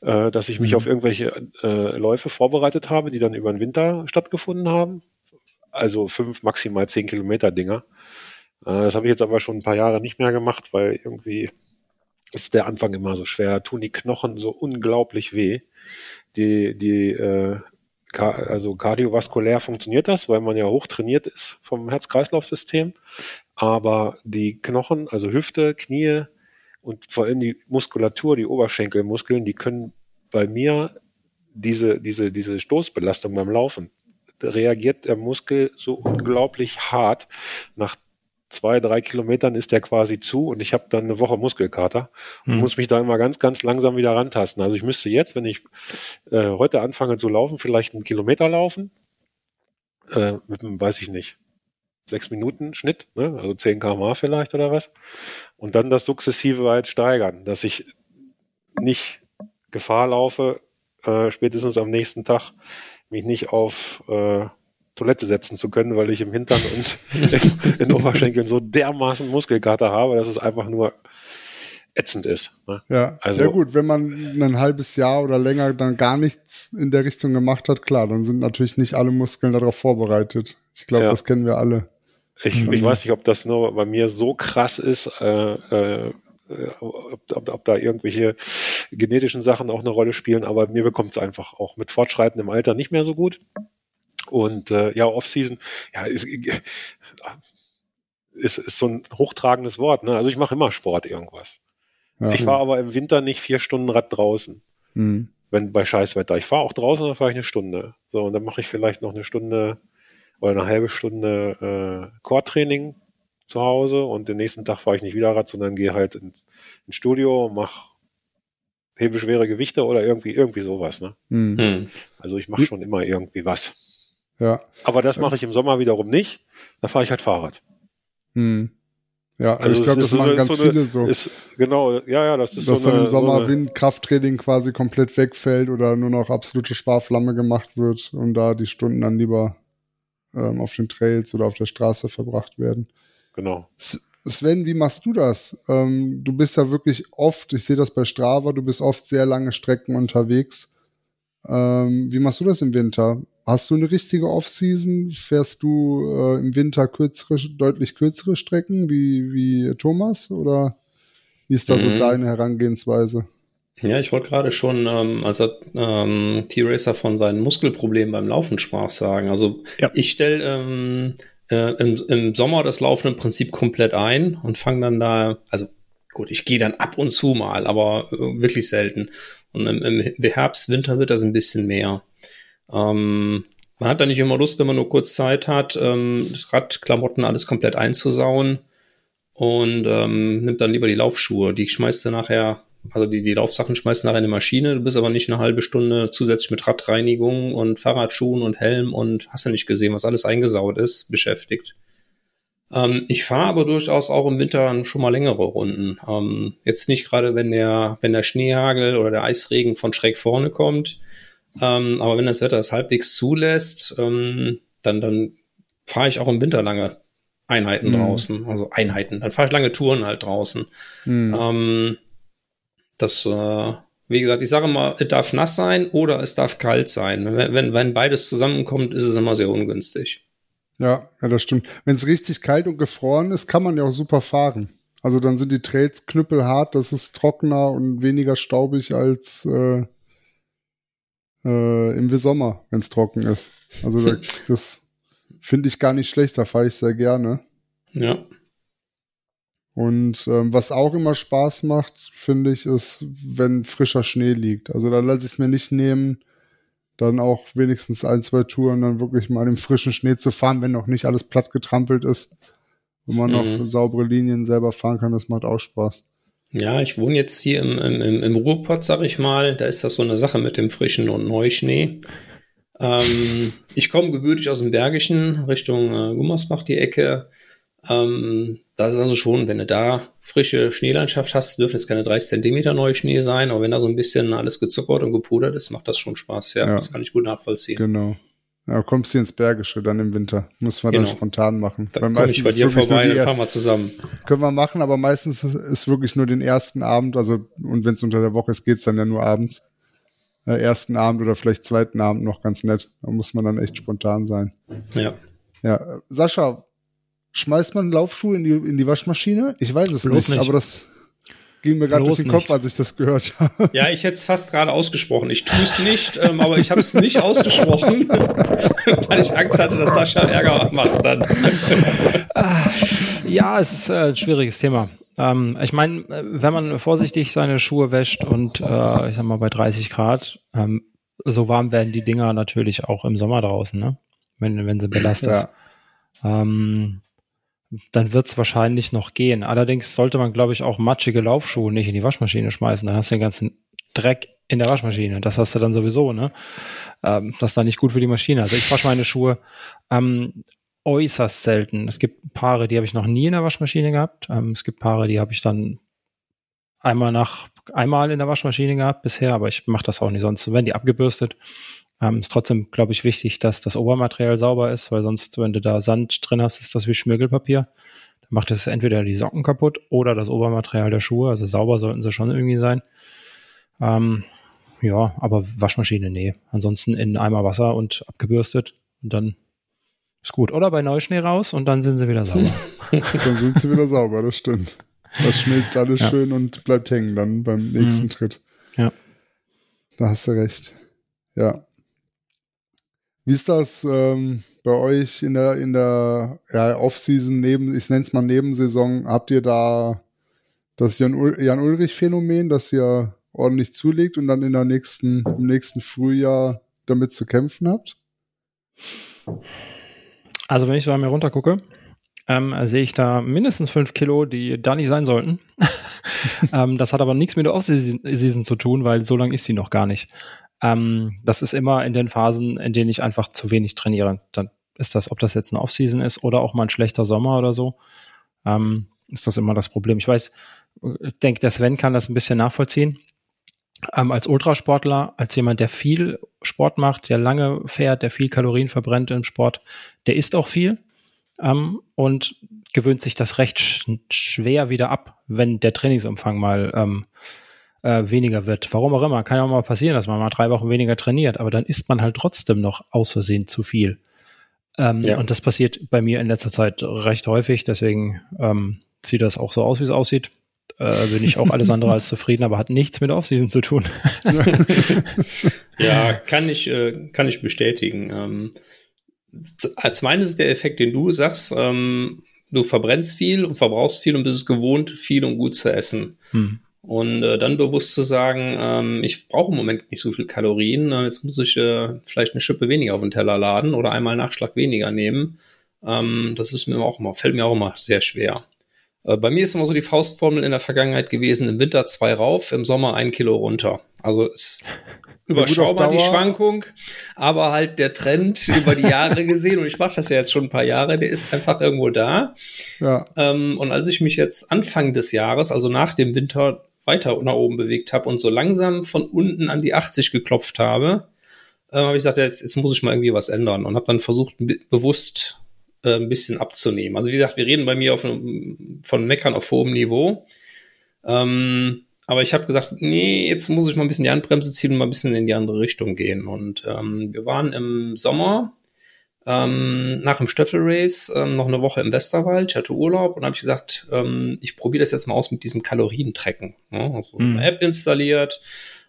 äh, dass ich mich mhm. auf irgendwelche äh, Läufe vorbereitet habe, die dann über den Winter stattgefunden haben. Also fünf, maximal zehn Kilometer Dinger. Äh, das habe ich jetzt aber schon ein paar Jahre nicht mehr gemacht, weil irgendwie ist der Anfang immer so schwer, tun die Knochen so unglaublich weh. Die, die äh, also kardiovaskulär funktioniert das, weil man ja hoch trainiert ist vom Herz-Kreislauf-System. Aber die Knochen, also Hüfte, Knie und vor allem die Muskulatur, die Oberschenkelmuskeln, die können bei mir diese, diese, diese Stoßbelastung beim Laufen reagiert der Muskel so unglaublich hart. Nach zwei, drei Kilometern ist der quasi zu und ich habe dann eine Woche Muskelkater und hm. muss mich da immer ganz, ganz langsam wieder rantasten. Also ich müsste jetzt, wenn ich äh, heute anfange zu laufen, vielleicht einen Kilometer laufen, äh, mit weiß ich nicht, sechs Minuten Schnitt, ne? also 10 km vielleicht oder was. Und dann das sukzessive weit steigern, dass ich nicht Gefahr laufe, äh, spätestens am nächsten Tag mich nicht auf äh, Toilette setzen zu können, weil ich im Hintern und in, in Oberschenkeln so dermaßen Muskelkater habe, dass es einfach nur ätzend ist. Ne? Ja, also, sehr gut. Wenn man ein halbes Jahr oder länger dann gar nichts in der Richtung gemacht hat, klar, dann sind natürlich nicht alle Muskeln darauf vorbereitet. Ich glaube, ja. das kennen wir alle. Ich, ich weiß nicht, ob das nur bei mir so krass ist, äh, äh, ob, ob, ob, da irgendwelche genetischen Sachen auch eine Rolle spielen, aber mir bekommt es einfach auch mit fortschreitendem Alter nicht mehr so gut. Und äh, ja, Off-Season, ja, ist, ist, ist so ein hochtragendes Wort. Ne? Also ich mache immer Sport irgendwas. Ja. Ich fahre aber im Winter nicht vier Stunden Rad draußen. Mhm. Wenn bei Scheißwetter. Ich fahre auch draußen, dann fahre ich eine Stunde. So, und dann mache ich vielleicht noch eine Stunde oder eine halbe Stunde äh, Core-Training zu Hause und den nächsten Tag fahre ich nicht wieder Rad, sondern gehe halt ins, ins Studio, mache hebe schwere Gewichte oder irgendwie irgendwie sowas. Ne? Mhm. Also ich mache schon immer irgendwie was. Ja. Aber das mache ich im Sommer wiederum nicht. Da fahre ich halt Fahrrad. Mhm. Ja, also, also ich glaube, das so machen eine, ganz so eine, viele so. Ist, genau, ja, ja, das ist Dass so dann eine, im Sommer so Windkrafttraining quasi komplett wegfällt oder nur noch absolute Sparflamme gemacht wird und da die Stunden dann lieber ähm, auf den Trails oder auf der Straße verbracht werden. Genau. Sven, wie machst du das? Ähm, du bist ja wirklich oft, ich sehe das bei Strava, du bist oft sehr lange Strecken unterwegs. Ähm, wie machst du das im Winter? Hast du eine richtige Off-Season? Fährst du äh, im Winter kürzere, deutlich kürzere Strecken wie, wie Thomas? Oder wie ist da mhm. so deine Herangehensweise? Ja, ich wollte gerade schon, ähm, als er ähm, T-Racer von seinen Muskelproblemen beim Laufen sprach, sagen. Also ja. ich stelle ähm, äh, im, im Sommer das Laufen im Prinzip komplett ein und fange dann da, also gut, ich gehe dann ab und zu mal, aber äh, wirklich selten. Und im, im Herbst, Winter wird das ein bisschen mehr. Ähm, man hat da nicht immer Lust, wenn man nur kurz Zeit hat, ähm, Radklamotten alles komplett einzusauen und ähm, nimmt dann lieber die Laufschuhe. Die schmeißt du nachher, also die, die Laufsachen schmeißt du nachher in die Maschine. Du bist aber nicht eine halbe Stunde zusätzlich mit Radreinigung und Fahrradschuhen und Helm und hast du nicht gesehen, was alles eingesaut ist, beschäftigt. Ähm, ich fahre aber durchaus auch im Winter schon mal längere Runden. Ähm, jetzt nicht gerade, wenn der, wenn der Schneehagel oder der Eisregen von schräg vorne kommt. Ähm, aber wenn das Wetter es halbwegs zulässt, ähm, dann, dann fahre ich auch im Winter lange Einheiten mhm. draußen. Also Einheiten. Dann fahre ich lange Touren halt draußen. Mhm. Ähm, das, äh, wie gesagt, ich sage mal, es darf nass sein oder es darf kalt sein. Wenn, wenn, wenn beides zusammenkommt, ist es immer sehr ungünstig. Ja, ja, das stimmt. Wenn es richtig kalt und gefroren ist, kann man ja auch super fahren. Also dann sind die Trails knüppelhart, das ist trockener und weniger staubig als äh, äh, im Sommer, wenn es trocken ist. Also da, das finde ich gar nicht schlecht, da fahre ich sehr gerne. Ja. Und ähm, was auch immer Spaß macht, finde ich, ist, wenn frischer Schnee liegt. Also da lasse ich es mir nicht nehmen, dann auch wenigstens ein, zwei Touren dann wirklich mal im frischen Schnee zu fahren, wenn noch nicht alles platt getrampelt ist. Wo man mhm. noch saubere Linien selber fahren kann, das macht auch Spaß. Ja, ich wohne jetzt hier im, im, im Ruhrpott, sag ich mal. Da ist das so eine Sache mit dem frischen und Neuschnee. Ähm, ich komme gebürtig aus dem Bergischen, Richtung äh, Gummersbach, die Ecke. Ähm, das ist also schon, wenn du da frische Schneelandschaft hast, dürfen es keine 30 Zentimeter Neuschnee sein, aber wenn da so ein bisschen alles gezuckert und gepudert ist, macht das schon Spaß. Ja, ja. das kann ich gut nachvollziehen. Genau. Ja, kommst du ins Bergische dann im Winter. Muss man genau. dann spontan machen. Dann komme ich bei dir vorbei, dann fahren wir zusammen. Können wir machen, aber meistens ist wirklich nur den ersten Abend, also und wenn es unter der Woche ist, geht's dann ja nur abends. Äh, ersten Abend oder vielleicht zweiten Abend noch ganz nett. Da muss man dann echt spontan sein. Ja. Ja. Sascha, schmeißt man Laufschuhe in die, in die Waschmaschine? Ich weiß es nicht, nicht, aber das. ging mir gerade durch den Kopf, als ich das gehört habe. Ja, ich hätte es fast gerade ausgesprochen. Ich tue es nicht, ähm, aber ich habe es nicht ausgesprochen, weil ich Angst hatte, dass Sascha Ärger macht dann. ja, es ist äh, ein schwieriges Thema. Ähm, ich meine, wenn man vorsichtig seine Schuhe wäscht und äh, ich sag mal bei 30 Grad, ähm, so warm werden die Dinger natürlich auch im Sommer draußen, ne? Wenn, wenn sie belastet. Ja. Ähm, dann wird es wahrscheinlich noch gehen. Allerdings sollte man, glaube ich, auch matschige Laufschuhe nicht in die Waschmaschine schmeißen. Dann hast du den ganzen Dreck in der Waschmaschine. Das hast du dann sowieso, ne? Ähm, das ist dann nicht gut für die Maschine. Also ich wasche meine Schuhe ähm, äußerst selten. Es gibt Paare, die habe ich noch nie in der Waschmaschine gehabt. Ähm, es gibt Paare, die habe ich dann einmal nach einmal in der Waschmaschine gehabt bisher, aber ich mache das auch nicht sonst. Wenn die abgebürstet, ähm, ist trotzdem, glaube ich, wichtig, dass das Obermaterial sauber ist, weil sonst, wenn du da Sand drin hast, ist das wie Schmirgelpapier. Dann macht es entweder die Socken kaputt oder das Obermaterial der Schuhe. Also sauber sollten sie schon irgendwie sein. Ähm, ja, aber Waschmaschine, nee. Ansonsten in Eimer Wasser und abgebürstet und dann ist gut. Oder bei Neuschnee raus und dann sind sie wieder sauber. dann sind sie wieder sauber, das stimmt. Das schmilzt alles ja. schön und bleibt hängen dann beim nächsten mhm. Tritt. Ja. Da hast du recht. Ja. Wie ist das ähm, bei euch in der, in der ja, Off-Season, neben, ich nenne es mal Nebensaison, habt ihr da das Jan-Ulrich-Phänomen, dass ihr ordentlich zulegt und dann in der nächsten, im nächsten Frühjahr damit zu kämpfen habt? Also wenn ich so mir runtergucke, ähm, sehe ich da mindestens fünf Kilo, die da nicht sein sollten. ähm, das hat aber nichts mit der Off-Season zu tun, weil so lange ist sie noch gar nicht. Ähm, das ist immer in den Phasen, in denen ich einfach zu wenig trainiere. Dann ist das, ob das jetzt eine Off-Season ist oder auch mal ein schlechter Sommer oder so, ähm, ist das immer das Problem. Ich weiß, ich denke, der Sven kann das ein bisschen nachvollziehen. Ähm, als Ultrasportler, als jemand, der viel Sport macht, der lange fährt, der viel Kalorien verbrennt im Sport, der isst auch viel ähm, und gewöhnt sich das recht sch schwer wieder ab, wenn der Trainingsumfang mal ähm, äh, weniger wird. Warum auch immer, kann ja auch mal passieren, dass man mal drei Wochen weniger trainiert, aber dann isst man halt trotzdem noch aus Versehen zu viel. Ähm, ja. Und das passiert bei mir in letzter Zeit recht häufig, deswegen ähm, sieht das auch so aus, wie es aussieht. Äh, bin ich auch alles andere als zufrieden, aber hat nichts mit Offseason zu tun. ja, kann ich, äh, kann ich bestätigen. Ähm, als meines ist der Effekt, den du sagst, ähm, du verbrennst viel und verbrauchst viel und bist es gewohnt, viel und gut zu essen. Hm. Und äh, dann bewusst zu sagen, ähm, ich brauche im Moment nicht so viel Kalorien, äh, jetzt muss ich äh, vielleicht eine Schippe weniger auf den Teller laden oder einmal Nachschlag weniger nehmen. Ähm, das ist mir auch immer, fällt mir auch immer sehr schwer. Äh, bei mir ist immer so die Faustformel in der Vergangenheit gewesen, im Winter zwei rauf, im Sommer ein Kilo runter. Also es überschaubar die Schwankung, aber halt der Trend über die Jahre gesehen, und ich mache das ja jetzt schon ein paar Jahre, der ist einfach irgendwo da. Ja. Ähm, und als ich mich jetzt Anfang des Jahres, also nach dem Winter, weiter nach oben bewegt habe und so langsam von unten an die 80 geklopft habe, äh, habe ich gesagt, jetzt, jetzt muss ich mal irgendwie was ändern und habe dann versucht, bewusst äh, ein bisschen abzunehmen. Also wie gesagt, wir reden bei mir auf, von Meckern auf hohem Niveau. Ähm, aber ich habe gesagt, nee, jetzt muss ich mal ein bisschen die Handbremse ziehen und mal ein bisschen in die andere Richtung gehen. Und ähm, wir waren im Sommer ähm, nach dem Stöffel-Race ähm, noch eine Woche im Westerwald. Ich hatte Urlaub und habe ich gesagt, ähm, ich probiere das jetzt mal aus mit diesem Kalorientrecken. Ja, also mhm. eine App installiert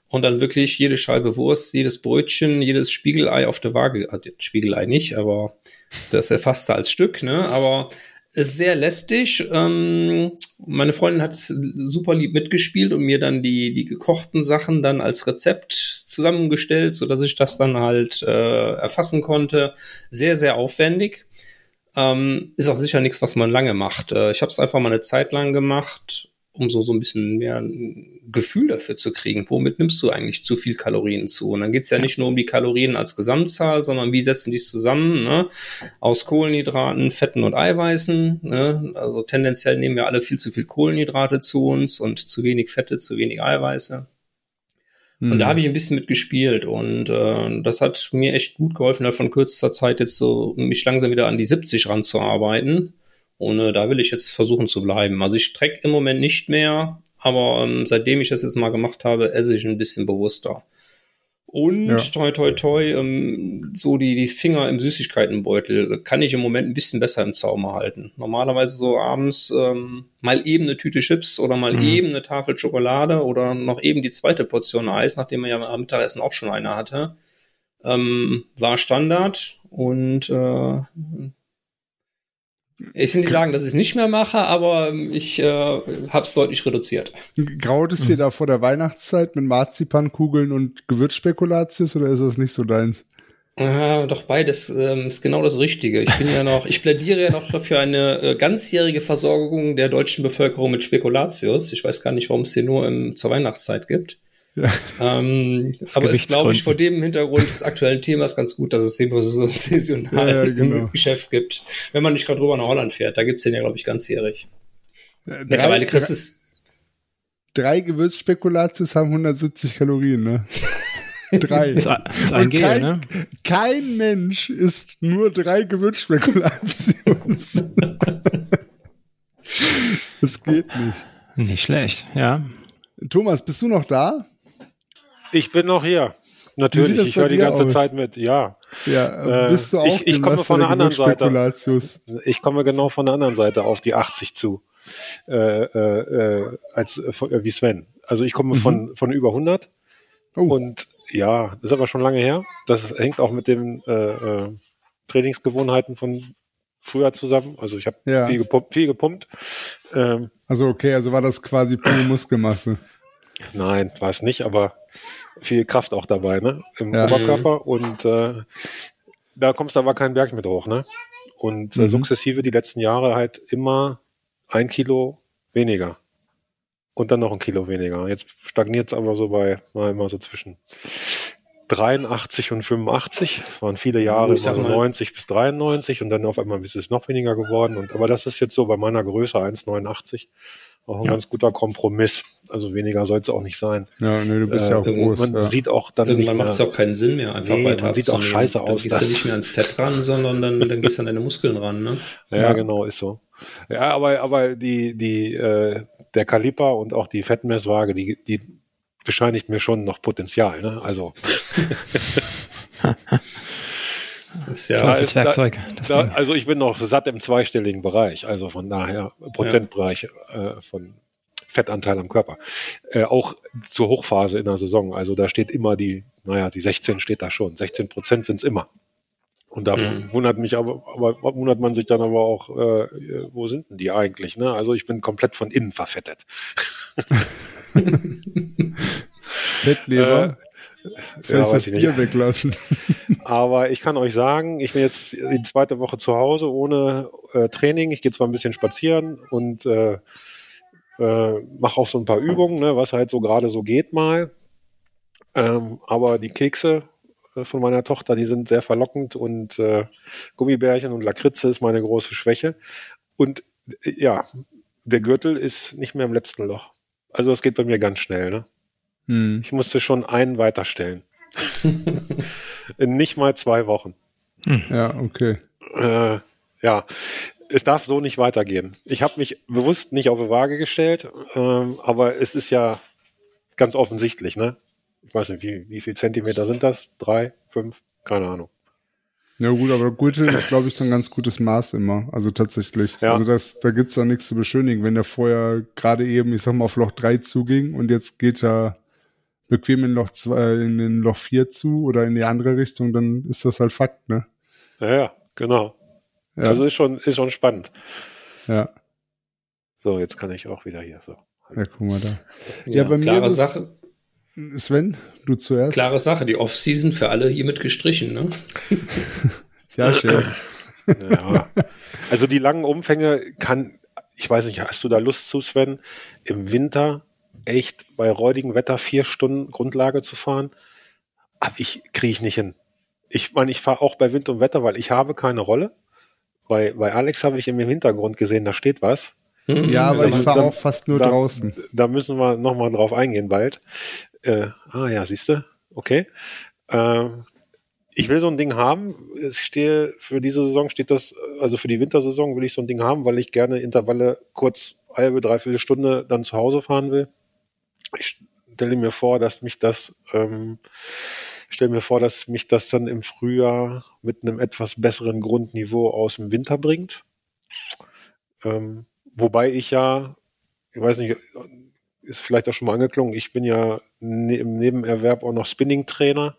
und dann wirklich jede Scheibe Wurst, jedes Brötchen, jedes Spiegelei auf der Waage. Also Spiegelei nicht, aber das erfasst als Stück, ne? Aber ist sehr lästig. Ähm, meine Freundin hat super lieb mitgespielt und mir dann die, die gekochten Sachen dann als Rezept zusammengestellt, so dass ich das dann halt äh, erfassen konnte. Sehr, sehr aufwendig. Ähm, ist auch sicher nichts, was man lange macht. Äh, ich habe es einfach mal eine Zeit lang gemacht um so, so ein bisschen mehr ein Gefühl dafür zu kriegen, womit nimmst du eigentlich zu viel Kalorien zu? Und dann geht's ja, ja nicht nur um die Kalorien als Gesamtzahl, sondern wie setzen die es zusammen, ne? aus Kohlenhydraten, Fetten und Eiweißen. Ne? Also tendenziell nehmen wir alle viel zu viel Kohlenhydrate zu uns und zu wenig Fette, zu wenig Eiweiße. Und da mhm. habe ich ein bisschen mit gespielt und äh, das hat mir echt gut geholfen, von kürzester Zeit jetzt so mich langsam wieder an die 70 ranzuarbeiten. Und äh, da will ich jetzt versuchen zu bleiben. Also ich trecke im Moment nicht mehr, aber ähm, seitdem ich das jetzt mal gemacht habe, esse ich ein bisschen bewusster. Und Ja. toi toi toi, ähm, so die, die Finger im Süßigkeitenbeutel kann ich im Moment ein bisschen besser im Zaum halten. Normalerweise so abends ähm, mal eben eine Tüte Chips oder mal Mhm. eben eine Tafel Schokolade oder noch eben die zweite Portion Eis, nachdem man ja am Mittagessen auch schon eine hatte. Ähm, war Standard und äh, ich will nicht sagen, dass ich es nicht mehr mache, aber ähm, ich äh, habe es deutlich reduziert. Graut es dir da vor der Weihnachtszeit mit Marzipankugeln und Gewürzspekulatius oder ist das nicht so deins? Ja, doch beides ähm, ist genau das Richtige. Ich bin ja noch, ich plädiere ja noch für eine äh, ganzjährige Versorgung der deutschen Bevölkerung mit Spekulatius. Ich weiß gar nicht, warum es den nur im, zur Weihnachtszeit gibt. Ja. Ähm, aber ist, glaube ich, vor dem Hintergrund des aktuellen Themas ganz gut, dass es den so saisonal Ja, ja, genau. im Geschäft gibt. Wenn man nicht gerade rüber nach Holland fährt, da gibt's den ja, glaube ich, ganzjährig. Drei, Mittlerweile kriegst du es. drei Gewürzspekulatius haben 170 Kalorien, ne? Drei. Ist, ein- ist ein Gel, kein, ne? kein Mensch isst nur drei Gewürzspekulatius. das geht nicht. Nicht schlecht, ja. Thomas, bist du noch da? Ich bin noch hier. Natürlich, ich höre die ganze aus? Zeit mit. Ja, Ja, Äh, bist du auch ich- ich komme von der anderen Seite. Ich komme genau von der anderen Seite auf die 80 zu, äh, äh, äh, als äh, äh, wie Sven. Also ich komme von, von über 100 Oh. und ja, das ist aber schon lange her. Das hängt auch mit den äh, äh, Trainingsgewohnheiten von früher zusammen. Also ich habe Ja. viel gepumpt. Viel gepumpt. Ähm, Also okay, also war das quasi pure Muskelmasse. Nein, war es nicht, aber viel Kraft auch dabei, ne? Im Ja. Oberkörper. Und äh, da kommst du aber keinen Berg mit hoch, ne? Und äh, Mhm. sukzessive die letzten Jahre halt immer ein Kilo weniger. Und dann noch ein Kilo weniger. Jetzt stagniert es aber so bei mal immer so zwischen 83 und 85. Das waren viele Jahre, Ich sag immer so mal- 90 bis 93 und dann auf einmal ist es noch weniger geworden. Und, aber das ist jetzt so bei meiner Größe 1,89 auch ein Ja. ganz guter Kompromiss. Also weniger soll es auch nicht sein. Ja, nee, du bist Äh, ja auch groß. Man ja. sieht auch dann Irgendwann macht es auch keinen Sinn mehr, einfach Nee, weiter man sieht auch scheiße Dann aus gehst du nicht mehr ans Fett ran, sondern dann, dann gehst du an deine Muskeln ran. Ne? Ja, Ja. genau, ist so. Ja, aber, aber die, die, äh, der Kaliper und auch die Fettmesswaage, die, die bescheinigt mir schon noch Potenzial. Ne? Also Ist ja, Da ist- Teufelswerkzeug. Das da, Ding. also ich bin noch satt im zweistelligen Bereich, also von daher Prozentbereich äh, von Fettanteil am Körper. Äh, auch zur Hochphase in der Saison. Also da steht immer die, naja, die 16 steht da schon. 16 Prozent sind es immer. Und da Mhm. wundert mich aber, aber wundert man sich dann aber auch, äh, wo sind denn die eigentlich? Ne? Also ich bin komplett von innen verfettet. Fettleber. Vielleicht weiß das ich nicht. Bier weglassen. Aber ich kann euch sagen, ich bin jetzt die zweite Woche zu Hause ohne äh, Training. Ich gehe zwar ein bisschen spazieren und äh, äh, mache auch so ein paar Übungen, ne, was halt so gerade so geht mal. Ähm, aber die Kekse äh, von meiner Tochter, die sind sehr verlockend und äh, Gummibärchen und Lakritze ist meine große Schwäche. Und äh, ja, der Gürtel ist nicht mehr im letzten Loch. Also es geht bei mir ganz schnell. Ne? Hm. Ich musste schon einen weiterstellen. In nicht mal zwei Wochen. Ja, okay. Äh, ja, es darf so nicht weitergehen. Ich habe mich bewusst nicht auf die Waage gestellt, ähm, aber es ist ja ganz offensichtlich, ne? Ich weiß nicht, wie, wie viel Zentimeter sind das? Drei, fünf? Keine Ahnung. Ja gut, aber Gürtel ist, glaube ich, so ein ganz gutes Maß immer. Also tatsächlich. Ja. Also das, da gibt's da nichts zu beschönigen. Wenn der vorher gerade eben, ich sag mal, auf Loch 3 zuging und jetzt geht er bequem in Loch 2, in den Loch 4 zu oder in die andere Richtung, dann ist das halt Fakt, ne? Ja, ja, genau. Ja. Also ist schon, ist schon spannend. ja. So, jetzt kann ich auch wieder hier so. ja, guck mal da. Ja, bei mir klare ist es- Sache. Sven, du zuerst. Klare Sache, die Off-Season für alle hiermit gestrichen. Ne? Ja, schön. Ja. also die langen Umfänge kann, ich weiß nicht, hast du da Lust zu, Sven, im Winter echt bei räudigem Wetter vier Stunden Grundlage zu fahren? Aber ich kriege ich nicht hin. Ich meine, ich fahre auch bei Wind und Wetter, weil ich habe keine Rolle. Bei, bei Alex habe ich im Hintergrund gesehen, da steht was. Hm, Ja, aber ich fahre auch fast nur dann- draußen. Da müssen wir nochmal drauf eingehen bald. Äh, ah ja, siehst du? Okay. Ähm, ich will so ein Ding haben. Es stehe, für diese Saison steht das, also für die Wintersaison will ich so ein Ding haben, weil ich gerne Intervalle kurz halbe, dreiviertel Stunde dann zu Hause fahren will. Ich stelle mir vor, dass mich das ähm, stelle mir vor, dass mich das dann im Frühjahr mit einem etwas besseren Grundniveau aus dem Winter bringt. Ähm, wobei ich ja, ich weiß nicht, ist vielleicht auch schon mal angeklungen, ich bin ja ne im Nebenerwerb auch noch Spinning-Trainer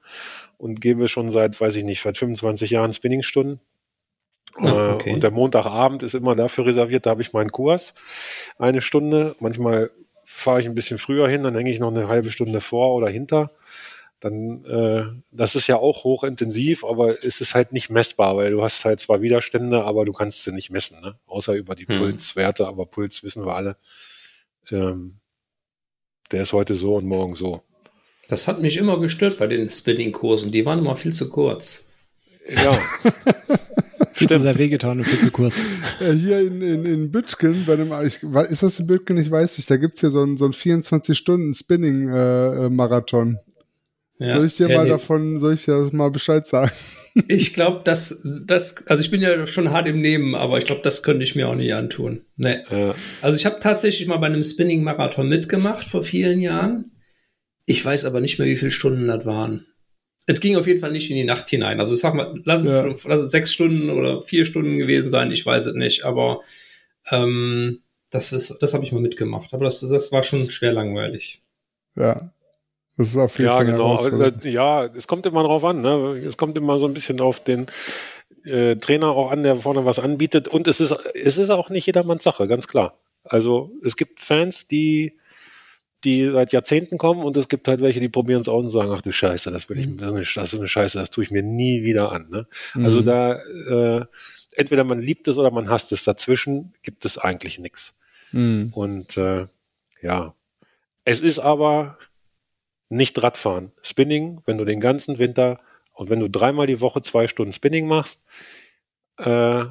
und gebe schon seit, weiß ich nicht, seit 25 Jahren Spinningstunden. Ah, okay. Und der Montagabend ist immer dafür reserviert, da habe ich meinen Kurs. Eine Stunde. Manchmal fahre ich ein bisschen früher hin, dann hänge ich noch eine halbe Stunde vor oder hinter. Dann, äh, das ist ja auch hochintensiv, aber es ist halt nicht messbar, weil du hast halt zwar Widerstände, aber du kannst sie nicht messen, ne? Außer über die hm. Pulswerte, aber Puls wissen wir alle. Ähm, der ist heute so und morgen so. Das hat mich immer gestört bei den Spinning-Kursen. Die waren immer viel zu kurz. Ja. viel zu sehr wehgetan und viel zu kurz. Ja, hier in, in, in Bütgen, bei dem, ich, ist das in Bütgen? Ich weiß nicht. Da gibt es hier so ein, so ein 24-Stunden-Spinning-Marathon. Äh, ja, soll ich dir mal davon, soll ich dir mal Bescheid sagen? Ich glaube, dass das, also ich bin ja schon hart im Nehmen, aber ich glaube, das könnte ich mir auch nicht antun. Nee. Ja. Also ich habe tatsächlich mal bei einem Spinning-Marathon mitgemacht vor vielen Jahren. Ich weiß aber nicht mehr, wie viele Stunden das waren. Es ging auf jeden Fall nicht in die Nacht hinein. Also ich sag mal, lass es, ja. lass es sechs Stunden oder vier Stunden gewesen sein, ich weiß es nicht, aber ähm, das ist, das habe ich mal mitgemacht. Aber das, das war schon schwer langweilig. Ja. Das ist auf jeden ja, Fall genau. Äh, ja, es kommt immer drauf an. Ne? Es kommt immer so ein bisschen auf den äh, Trainer auch an, der vorne was anbietet. Und es ist, es ist auch nicht jedermanns Sache, ganz klar. Also es gibt Fans, die die seit Jahrzehnten kommen und es gibt halt welche, die probieren es aus und sagen, ach du Scheiße, das will ich, mhm. das ist eine, Scheiße, das tue ich mir nie wieder an. Ne? Also mhm. Also da äh, entweder man liebt es oder man hasst es. Dazwischen gibt es eigentlich nichts. Mhm. Und äh, ja, es ist aber nicht Radfahren. Spinning, wenn du den ganzen Winter und wenn du dreimal die Woche zwei Stunden Spinning machst, äh,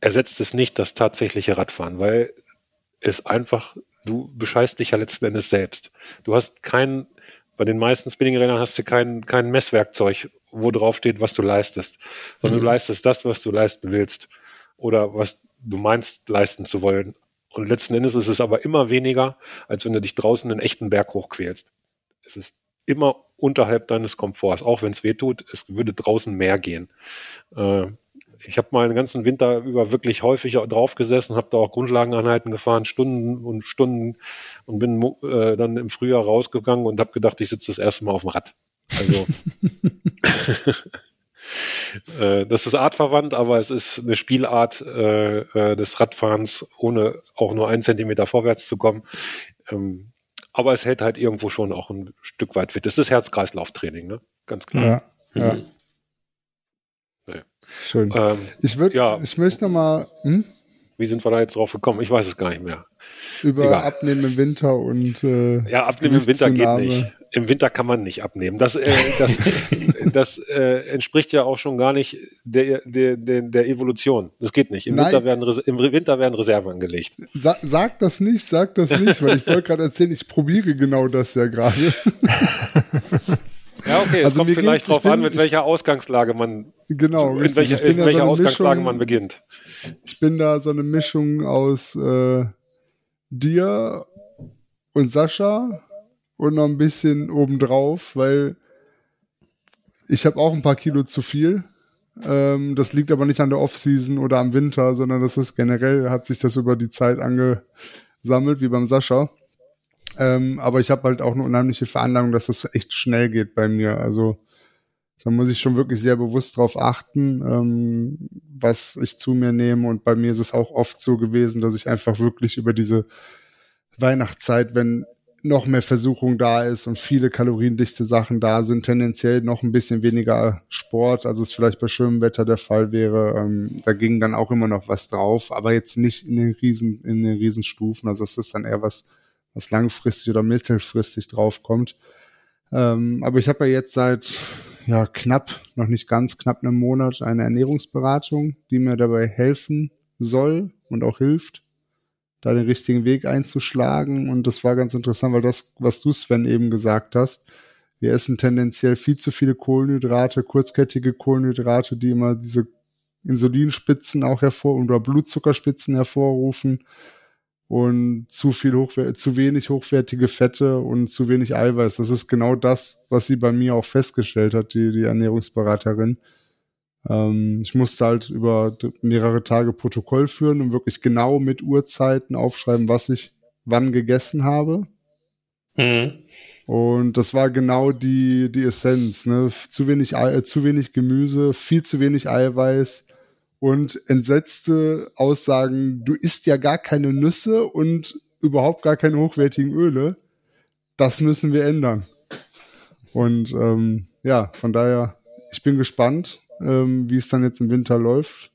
ersetzt es nicht das tatsächliche Radfahren, weil es einfach, du bescheißt dich ja letzten Endes selbst. Du hast kein, bei den meisten Spinning-Rädern hast du kein, kein Messwerkzeug, wo drauf steht, was du leistest, sondern mhm. du leistest das, was du leisten willst oder was du meinst leisten zu wollen. Und letzten Endes ist es aber immer weniger, als wenn du dich draußen einen echten Berg hochquälst. Es ist immer unterhalb deines Komforts, auch wenn es weh tut, es würde draußen mehr gehen. Äh, ich habe mal den ganzen Winter über wirklich häufig drauf gesessen, habe da auch Grundlageneinheiten gefahren, Stunden und Stunden und bin äh, dann im Frühjahr rausgegangen und habe gedacht, ich sitze das erste Mal auf dem Rad. Also äh, das ist artverwandt, aber es ist eine Spielart äh, äh, des Radfahrens, ohne auch nur einen Zentimeter vorwärts zu kommen. Ähm, aber es hält halt irgendwo schon auch ein Stück weit fit. Das ist Herz-Kreislauf-Training, ne? Ganz klar. Ja, ja. Mhm. Nee. Schön. Ähm, ich würde, ja. ich möchte noch mal. Hm? Wie sind wir da jetzt drauf gekommen? Ich weiß es gar nicht mehr. Über Egal. Abnehmen im Winter und äh, ja, Abnehmen im Winter geht nicht im Winter kann man nicht abnehmen. Das, äh, das, das äh, entspricht ja auch schon gar nicht der, der, der, der Evolution. Das geht nicht. Im Winter, werden, Im Winter werden Reserven angelegt. Sa sag das nicht, sag das nicht, weil ich wollte gerade erzählen, ich probiere genau das ja gerade. Ja, okay, es also kommt vielleicht drauf bin, an, mit welcher Ausgangslage man genau, in, welcher, in welcher so Ausgangslage Mischung, man beginnt. Ich bin da so eine Mischung aus äh, dir und Sascha und noch ein bisschen obendrauf, weil ich habe auch ein paar Kilo zu viel. Ähm, das liegt aber nicht an der Offseason oder am Winter, sondern das ist generell, hat sich das über die Zeit angesammelt, wie beim Sascha. Ähm, aber ich habe halt auch eine unheimliche Veranlagung, dass das echt schnell geht bei mir. Also da muss ich schon wirklich sehr bewusst drauf achten, ähm, was ich zu mir nehme. Und bei mir ist es auch oft so gewesen, dass ich einfach wirklich über diese Weihnachtszeit, wenn noch mehr Versuchung da ist und viele kaloriendichte Sachen da sind, tendenziell noch ein bisschen weniger Sport, als es vielleicht bei schönem Wetter der Fall wäre. Ähm, da ging dann auch immer noch was drauf, aber jetzt nicht in den Riesen, in den Riesenstufen. Also es ist dann eher was, was langfristig oder mittelfristig draufkommt. Ähm, aber ich habe ja jetzt seit ja knapp, noch nicht ganz knapp einem Monat eine Ernährungsberatung, die mir dabei helfen soll und auch hilft da den richtigen Weg einzuschlagen. Und das war ganz interessant, weil das, was du, Sven, eben gesagt hast, wir essen tendenziell viel zu viele Kohlenhydrate, kurzkettige Kohlenhydrate, die immer diese Insulinspitzen auch hervor oder Blutzuckerspitzen hervorrufen. Und zu viel hochwer zu wenig hochwertige Fette und zu wenig Eiweiß. Das ist genau das, was sie bei mir auch festgestellt hat, die, die Ernährungsberaterin. Ähm, ich musste halt über mehrere Tage Protokoll führen und wirklich genau mit Uhrzeiten aufschreiben, was ich wann gegessen habe. Mhm. Und das war genau die, die Essenz, ne? Zu wenig, äh, zu wenig Gemüse, viel zu wenig Eiweiß, und entsetzte Aussagen, du isst ja gar keine Nüsse und überhaupt gar keine hochwertigen Öle. Das müssen wir ändern. Und ähm, ja, von daher, ich bin gespannt, ähm, wie es dann jetzt im Winter läuft.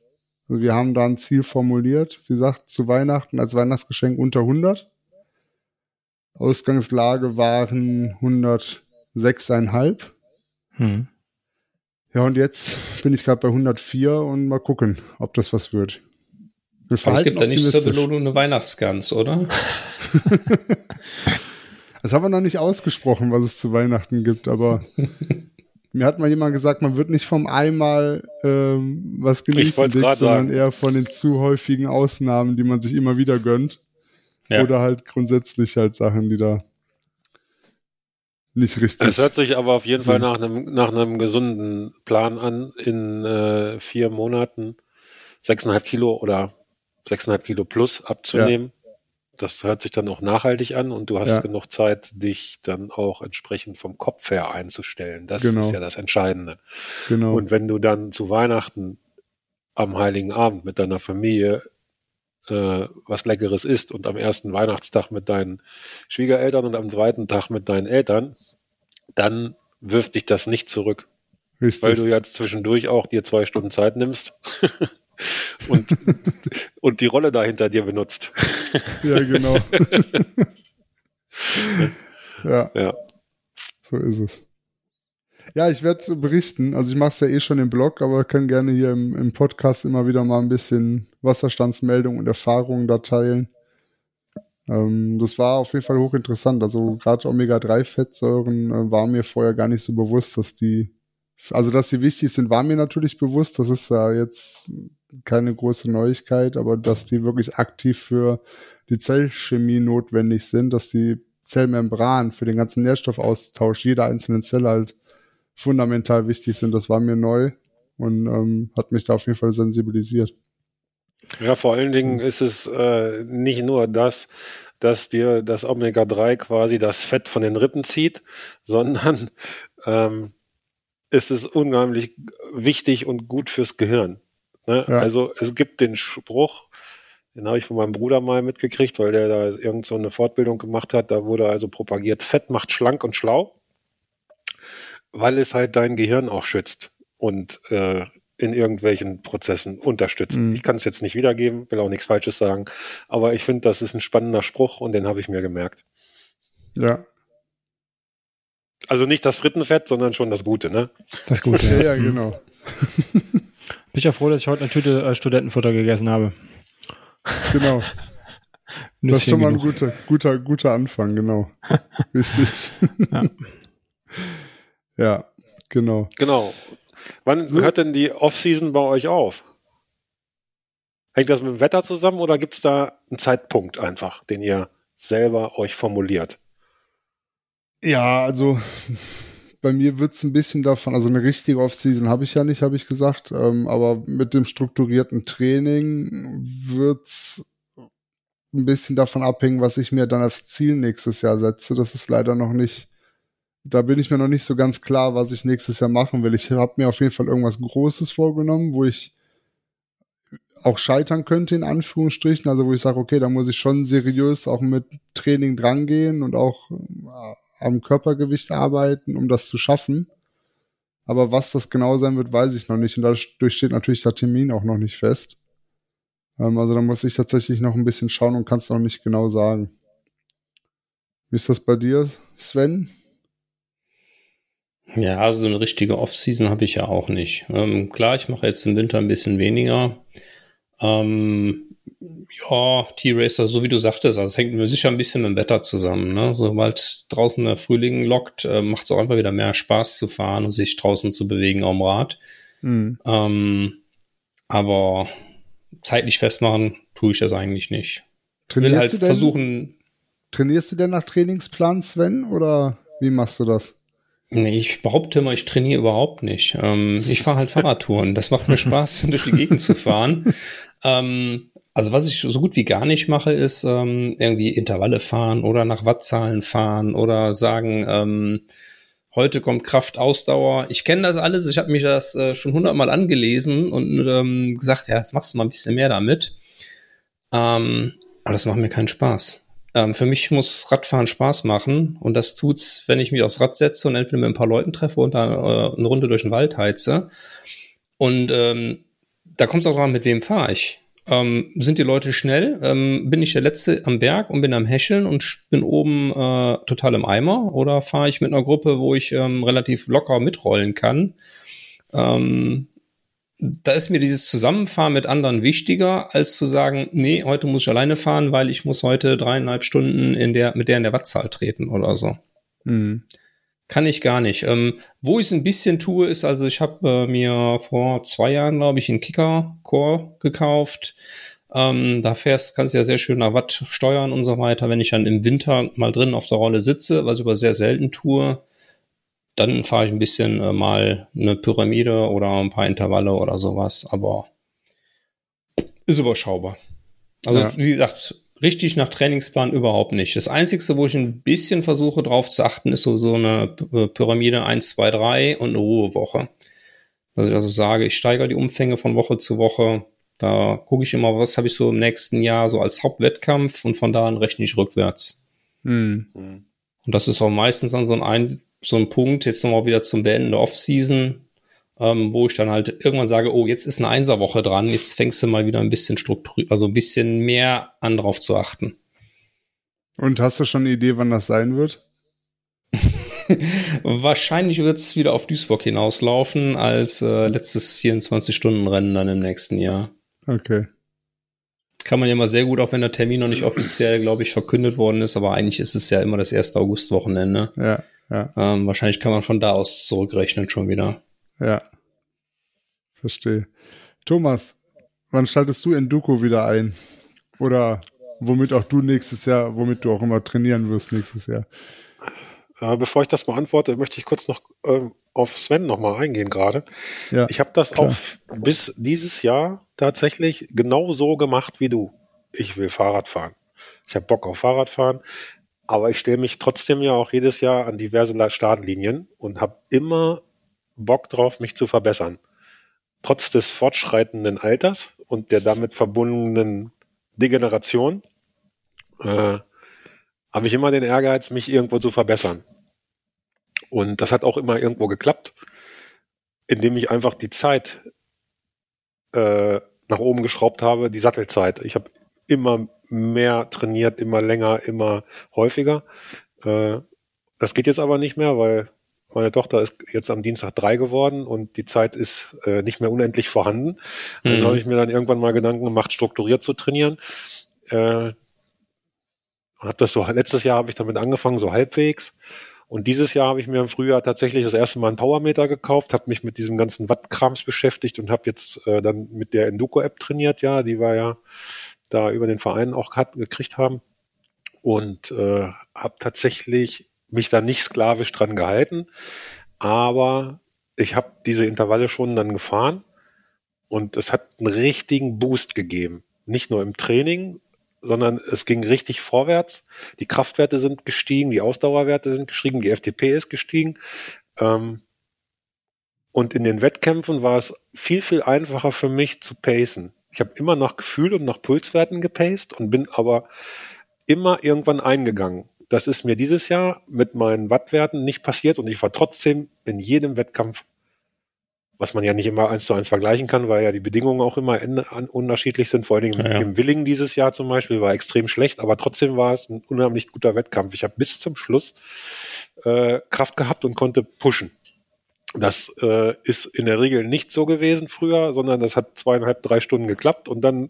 Also wir haben da ein Ziel formuliert. Sie sagt zu Weihnachten als Weihnachtsgeschenk unter 100. Ausgangslage waren 106,5. Hm. Ja, und jetzt bin ich gerade bei 104 und mal gucken, ob das was wird. Aber es gibt ja nicht zur Belohnung eine Weihnachtsgans, oder? das haben wir noch nicht ausgesprochen, was es zu Weihnachten gibt, aber mir hat mal jemand gesagt, man wird nicht vom einmal ähm, was genießen, Dick, sondern sagen. eher von den zu häufigen Ausnahmen, die man sich immer wieder gönnt. Ja. Oder halt grundsätzlich halt Sachen, die da nicht richtig. Es hört sich aber auf jeden sind. Fall nach einem, nach einem gesunden Plan an, in äh, vier Monaten sechseinhalb Kilo oder sechseinhalb Kilo plus abzunehmen. Ja. Das hört sich dann auch nachhaltig an und du hast ja. genug Zeit, dich dann auch entsprechend vom Kopf her einzustellen. Das genau. ist ja das Entscheidende. Genau. Und wenn du dann zu Weihnachten am Heiligen Abend mit deiner Familie äh, was Leckeres isst und am ersten Weihnachtstag mit deinen Schwiegereltern und am zweiten Tag mit deinen Eltern, dann wirft dich das nicht zurück. Richtig. Weil du jetzt zwischendurch auch dir zwei Stunden Zeit nimmst und, und die Rolle da hinter dir benutzt. ja, genau. ja. ja. So ist es. Ja, ich werde berichten. Also ich mache es ja eh schon im Blog, aber kann gerne hier im, im Podcast immer wieder mal ein bisschen Wasserstandsmeldung und Erfahrungen da teilen. Ähm, das war auf jeden Fall hochinteressant. Also gerade Omega-3-Fettsäuren äh, war mir vorher gar nicht so bewusst, dass die, also dass sie wichtig sind, war mir natürlich bewusst. Das ist ja jetzt keine große Neuigkeit, aber dass die wirklich aktiv für die Zellchemie notwendig sind, dass die Zellmembran für den ganzen Nährstoffaustausch jeder einzelnen Zelle halt fundamental wichtig sind. Das war mir neu und ähm, hat mich da auf jeden Fall sensibilisiert. Ja, vor allen Dingen ist es äh, nicht nur das, dass dir das Omega-3 quasi das Fett von den Rippen zieht, sondern ähm, ist es unheimlich wichtig und gut fürs Gehirn. Ne? Ja. Also es gibt den Spruch, den habe ich von meinem Bruder mal mitgekriegt, weil der da irgend so eine Fortbildung gemacht hat. Da wurde also propagiert, Fett macht schlank und schlau weil es halt dein Gehirn auch schützt und äh, in irgendwelchen Prozessen unterstützt. Mhm. Ich kann es jetzt nicht wiedergeben, will auch nichts Falsches sagen, aber ich finde, das ist ein spannender Spruch und den habe ich mir gemerkt. Ja. Also nicht das Frittenfett, sondern schon das Gute, ne? Das Gute. ja, ja, genau. Bin ich ja froh, dass ich heute eine Tüte äh, Studentenfutter gegessen habe. Genau. das ist schon mal ein guter, guter, guter Anfang, genau. Richtig. ja. Ja, genau. Genau. Wann so. hört denn die Off-Season bei euch auf? Hängt das mit dem Wetter zusammen oder gibt es da einen Zeitpunkt einfach, den ihr selber euch formuliert? Ja, also bei mir wird es ein bisschen davon, also eine richtige Off-Season habe ich ja nicht, habe ich gesagt, ähm, aber mit dem strukturierten Training wird es ein bisschen davon abhängen, was ich mir dann als Ziel nächstes Jahr setze. Das ist leider noch nicht da bin ich mir noch nicht so ganz klar, was ich nächstes Jahr machen will. Ich habe mir auf jeden Fall irgendwas Großes vorgenommen, wo ich auch scheitern könnte, in Anführungsstrichen. Also wo ich sage, okay, da muss ich schon seriös auch mit Training drangehen und auch äh, am Körpergewicht arbeiten, um das zu schaffen. Aber was das genau sein wird, weiß ich noch nicht. Und dadurch steht natürlich der Termin auch noch nicht fest. Ähm, also da muss ich tatsächlich noch ein bisschen schauen und kann es noch nicht genau sagen. Wie ist das bei dir, Sven? Ja, also eine richtige Off-Season habe ich ja auch nicht. Ähm, klar, ich mache jetzt im Winter ein bisschen weniger. Ähm, ja, T-Racer, so wie du sagtest, also es hängt mir sicher ein bisschen mit dem Wetter zusammen. Ne? Sobald draußen der Frühling lockt, äh, macht es auch einfach wieder mehr Spaß zu fahren und sich draußen zu bewegen am Rad. Mhm. Ähm, aber zeitlich festmachen tue ich das eigentlich nicht. Trainierst halt du denn, versuchen. Trainierst du denn nach Trainingsplan, Sven, oder wie machst du das? Nee, ich behaupte mal, ich trainiere überhaupt nicht. Ähm, ich fahre halt Fahrradtouren. Das macht mir Spaß, durch die Gegend zu fahren. Ähm, also was ich so gut wie gar nicht mache, ist ähm, irgendwie Intervalle fahren oder nach Wattzahlen fahren oder sagen, ähm, heute kommt Kraft Ausdauer. Ich kenne das alles. Ich habe mich das äh, schon hundertmal angelesen und ähm, gesagt, ja, jetzt machst du mal ein bisschen mehr damit. Ähm, aber das macht mir keinen Spaß. Ähm, für mich muss Radfahren Spaß machen und das tut's, wenn ich mich aufs Rad setze und entweder mit ein paar Leuten treffe und dann äh, eine Runde durch den Wald heize. Und ähm, da kommt es auch dran, mit wem fahre ich. Ähm, sind die Leute schnell? Ähm, bin ich der Letzte am Berg und bin am Häscheln und bin oben äh, total im Eimer? Oder fahre ich mit einer Gruppe, wo ich ähm, relativ locker mitrollen kann? Ähm, da ist mir dieses Zusammenfahren mit anderen wichtiger, als zu sagen, nee, heute muss ich alleine fahren, weil ich muss heute dreieinhalb Stunden in der, mit der in der Wattzahl treten oder so. Mhm. Kann ich gar nicht. Ähm, wo ich es ein bisschen tue, ist also, ich habe äh, mir vor zwei Jahren, glaube ich, einen Kicker-Core gekauft. Ähm, da fährst, kannst du ja sehr schön nach Watt steuern und so weiter. Wenn ich dann im Winter mal drin auf der Rolle sitze, was ich aber sehr selten tue, dann fahre ich ein bisschen äh, mal eine Pyramide oder ein paar Intervalle oder sowas, aber ist überschaubar. Also, ja. wie gesagt, richtig nach Trainingsplan überhaupt nicht. Das Einzige, wo ich ein bisschen versuche drauf zu achten, ist so, so eine äh, Pyramide 1, 2, 3 und eine Ruhewoche. Dass ich also sage, ich steigere die Umfänge von Woche zu Woche. Da gucke ich immer, was habe ich so im nächsten Jahr so als Hauptwettkampf und von da an rechne ich rückwärts. Hm. Und das ist auch meistens dann so ein so ein Punkt, jetzt nochmal wieder zum Beenden der Offseason, ähm, wo ich dann halt irgendwann sage, oh, jetzt ist eine Einserwoche dran, jetzt fängst du mal wieder ein bisschen strukturiert, also ein bisschen mehr an drauf zu achten. Und hast du schon eine Idee, wann das sein wird? Wahrscheinlich wird es wieder auf Duisburg hinauslaufen als äh, letztes 24-Stunden-Rennen dann im nächsten Jahr. Okay. Kann man ja mal sehr gut, auch wenn der Termin noch nicht offiziell, glaube ich, verkündet worden ist, aber eigentlich ist es ja immer das erste August-Wochenende. Ja. Ja. Ähm, wahrscheinlich kann man von da aus zurückrechnen schon wieder. Ja. Verstehe. Thomas, wann schaltest du Enduko wieder ein? Oder womit auch du nächstes Jahr, womit du auch immer trainieren wirst nächstes Jahr? Äh, bevor ich das beantworte, möchte ich kurz noch ähm, auf Sven nochmal eingehen gerade. Ja, ich habe das klar. auch bis dieses Jahr tatsächlich genau so gemacht wie du. Ich will Fahrrad fahren. Ich habe Bock auf Fahrradfahren. Aber ich stelle mich trotzdem ja auch jedes Jahr an diverse Startlinien und habe immer Bock drauf, mich zu verbessern. Trotz des fortschreitenden Alters und der damit verbundenen Degeneration äh, habe ich immer den Ehrgeiz, mich irgendwo zu verbessern. Und das hat auch immer irgendwo geklappt, indem ich einfach die Zeit äh, nach oben geschraubt habe, die Sattelzeit. Ich habe immer mehr trainiert, immer länger, immer häufiger. Äh, das geht jetzt aber nicht mehr, weil meine Tochter ist jetzt am Dienstag drei geworden und die Zeit ist äh, nicht mehr unendlich vorhanden. Also mhm. Habe ich mir dann irgendwann mal Gedanken gemacht, strukturiert zu trainieren. Äh, hab das so letztes Jahr habe ich damit angefangen, so halbwegs. Und dieses Jahr habe ich mir im Frühjahr tatsächlich das erste Mal einen Powermeter gekauft, habe mich mit diesem ganzen Wattkrams beschäftigt und habe jetzt äh, dann mit der Enduko-App trainiert. Ja, die war ja da über den Verein auch gekriegt haben. Und äh, habe tatsächlich mich da nicht sklavisch dran gehalten. Aber ich habe diese Intervalle schon dann gefahren und es hat einen richtigen Boost gegeben. Nicht nur im Training, sondern es ging richtig vorwärts. Die Kraftwerte sind gestiegen, die Ausdauerwerte sind gestiegen, die FTP ist gestiegen. Ähm, und in den Wettkämpfen war es viel, viel einfacher für mich zu pacen. Ich habe immer nach Gefühl und nach Pulswerten gepaced und bin aber immer irgendwann eingegangen. Das ist mir dieses Jahr mit meinen Wattwerten nicht passiert und ich war trotzdem in jedem Wettkampf, was man ja nicht immer eins zu eins vergleichen kann, weil ja die Bedingungen auch immer unterschiedlich sind. Vor allen Dingen ja, ja. im Willingen dieses Jahr zum Beispiel war extrem schlecht, aber trotzdem war es ein unheimlich guter Wettkampf. Ich habe bis zum Schluss äh, Kraft gehabt und konnte pushen. Das äh, ist in der Regel nicht so gewesen früher, sondern das hat zweieinhalb, drei Stunden geklappt und dann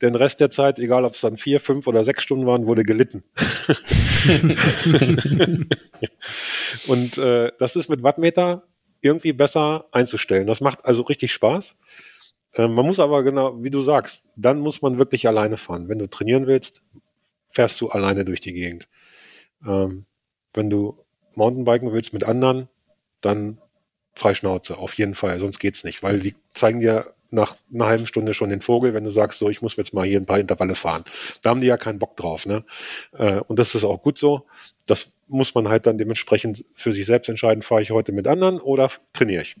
den Rest der Zeit, egal ob es dann vier, fünf oder sechs Stunden waren, wurde gelitten. und äh, das ist mit Wattmeter irgendwie besser einzustellen. Das macht also richtig Spaß. Äh, man muss aber genau, wie du sagst, dann muss man wirklich alleine fahren. Wenn du trainieren willst, fährst du alleine durch die Gegend. Ähm, wenn du Mountainbiken willst mit anderen, dann Freischnauze, auf jeden Fall, sonst geht's nicht, weil die zeigen dir nach einer halben Stunde schon den Vogel, wenn du sagst, so, ich muss jetzt mal hier ein paar Intervalle fahren. Da haben die ja keinen Bock drauf, ne? Äh, und das ist auch gut so. Das muss man halt dann dementsprechend für sich selbst entscheiden, fahre ich heute mit anderen oder trainiere ich.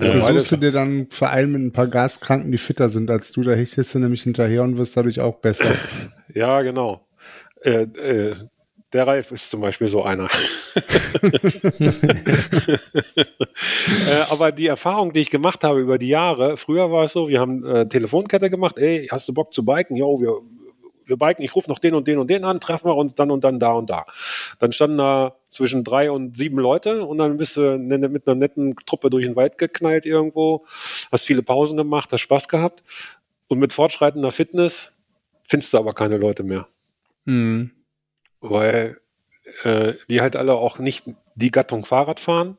Ja, du suchst du dir dann einen Verein mit ein paar Gaskranken, die fitter sind als du, da hechtest du nämlich hinterher und wirst dadurch auch besser. Ja, genau. Äh, äh, der Ralf ist zum Beispiel so einer. äh, aber die Erfahrung, die ich gemacht habe über die Jahre, früher war es so, wir haben äh, Telefonkette gemacht, ey, hast du Bock zu biken? Jo, wir, wir biken, ich rufe noch den und den und den an, treffen wir uns dann und dann da und da. Dann standen da zwischen drei und sieben Leute und dann bist du ne, mit einer netten Truppe durch den Wald geknallt irgendwo, hast viele Pausen gemacht, hast Spaß gehabt und mit fortschreitender Fitness findest du aber keine Leute mehr. Mhm. Weil äh, die halt alle auch nicht die Gattung Fahrrad fahren,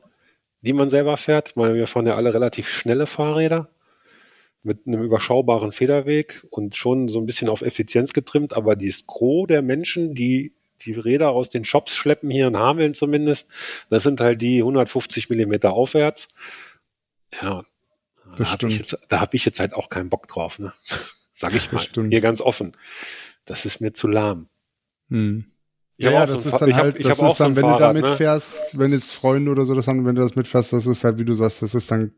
die man selber fährt. Weil wir fahren ja alle relativ schnelle Fahrräder mit einem überschaubaren Federweg und schon so ein bisschen auf Effizienz getrimmt, aber das Gros der Menschen, die die Räder aus den Shops schleppen, hier in Hameln zumindest, das sind halt die 150 Millimeter aufwärts. Ja, das da habe ich, jetzt, da hab ich jetzt halt auch keinen Bock drauf, ne? Sag ich mal. Hier ganz offen. Das ist mir zu lahm. Hm. Ja, ja, das so ist dann halt, hab, das ist dann, so wenn Fahrrad, du damit ne? fährst, wenn jetzt Freunde oder so das haben, wenn du das mitfährst, das ist halt, wie du sagst, das ist dann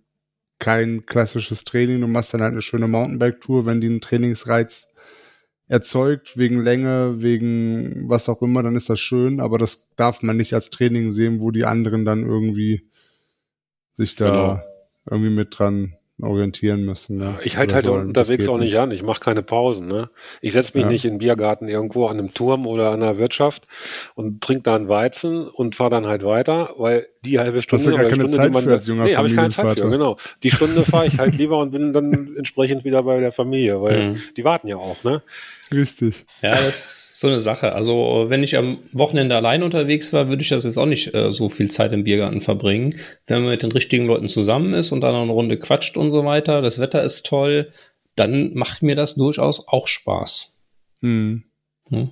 kein klassisches Training. Du machst dann halt eine schöne Mountainbike-Tour, wenn die einen Trainingsreiz erzeugt, wegen Länge, wegen was auch immer, dann ist das schön, aber das darf man nicht als Training sehen, wo die anderen dann irgendwie sich da genau. irgendwie mit dran orientieren müssen. Ne? Ich halte halt sollen. unterwegs auch nicht, nicht an. Ich mache keine Pausen. Ne? Ich setze mich ja. nicht in Biergarten irgendwo an einem Turm oder an einer Wirtschaft und trinke da einen Weizen und fahre dann halt weiter, weil die halbe Stunde Hast du gar keine Stunde, Zeit man, für als junger nee, habe ich keine Zeit für, genau. Die Stunde fahre ich halt lieber und bin dann entsprechend wieder bei der Familie, weil mhm. die warten ja auch. Ne? Richtig. Ja, das ist so eine Sache. Also, wenn ich am Wochenende allein unterwegs war, würde ich das jetzt auch nicht äh, so viel Zeit im Biergarten verbringen. Wenn man mit den richtigen Leuten zusammen ist und dann noch eine Runde quatscht und so weiter, das Wetter ist toll, dann macht mir das durchaus auch Spaß. Hm. Hm.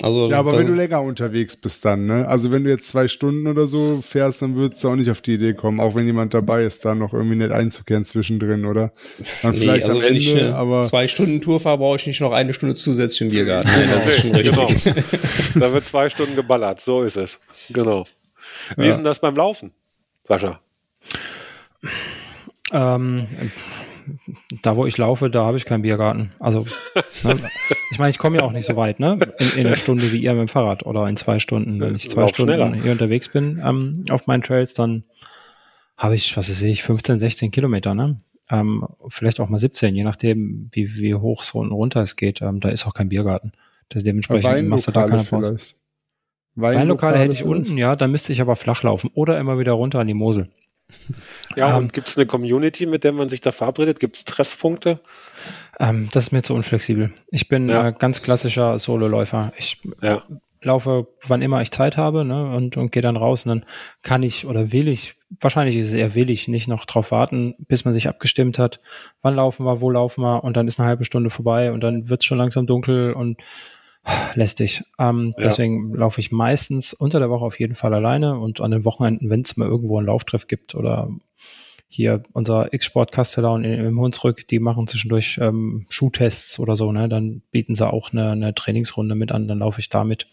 Also, ja, aber wenn du länger unterwegs bist dann, ne? Also wenn du jetzt zwei Stunden oder so fährst, dann würdest du auch nicht auf die Idee kommen, auch wenn jemand dabei ist, da noch irgendwie nicht einzukehren zwischendrin, oder? Dann nee, vielleicht also am wenn Ende, ich eine aber zwei Stunden Tour fahre, brauche ich nicht noch eine Stunde zusätzlich im Biergarten. Nee, das ist schon richtig. Genau. da wird zwei Stunden geballert, so ist es. Genau. Wie ja. ist denn das beim Laufen, Sascha? Ähm, da wo ich laufe, da habe ich keinen Biergarten. Also, ne, ich meine, ich komme ja auch nicht so weit, ne? In, in einer Stunde wie ihr mit dem Fahrrad oder in zwei Stunden. Wenn ich zwei Stunden schneller. hier unterwegs bin ähm, auf meinen Trails, dann habe ich, was weiß ich, 15, 16 Kilometer, ne? Ähm, vielleicht auch mal 17, je nachdem, wie, wie hoch es unten runter es geht. Ähm, da ist auch kein Biergarten. Das dementsprechend machst du da keine Pause. Weinlokale hätte ich unten, ja, da müsste ich aber flach laufen oder immer wieder runter an die Mosel. Ja, und ähm, gibt es eine Community, mit der man sich da verabredet? Gibt es Treffpunkte? Ähm, das ist mir zu unflexibel. Ich bin ja. äh, ganz klassischer Sololäufer. Ich ja. laufe, wann immer ich Zeit habe, ne, und, und gehe dann raus und dann kann ich oder will ich, wahrscheinlich ist es eher will ich, nicht noch drauf warten, bis man sich abgestimmt hat, wann laufen wir, wo laufen wir und dann ist eine halbe Stunde vorbei und dann wird es schon langsam dunkel und lästig. Ähm, ja. Deswegen laufe ich meistens unter der Woche auf jeden Fall alleine und an den Wochenenden, wenn es mal irgendwo einen Lauftreff gibt oder hier unser X-Sport Castellan im Hunsrück, die machen zwischendurch ähm, Schuhtests oder so, ne? Dann bieten sie auch eine, eine Trainingsrunde mit an, dann laufe ich damit.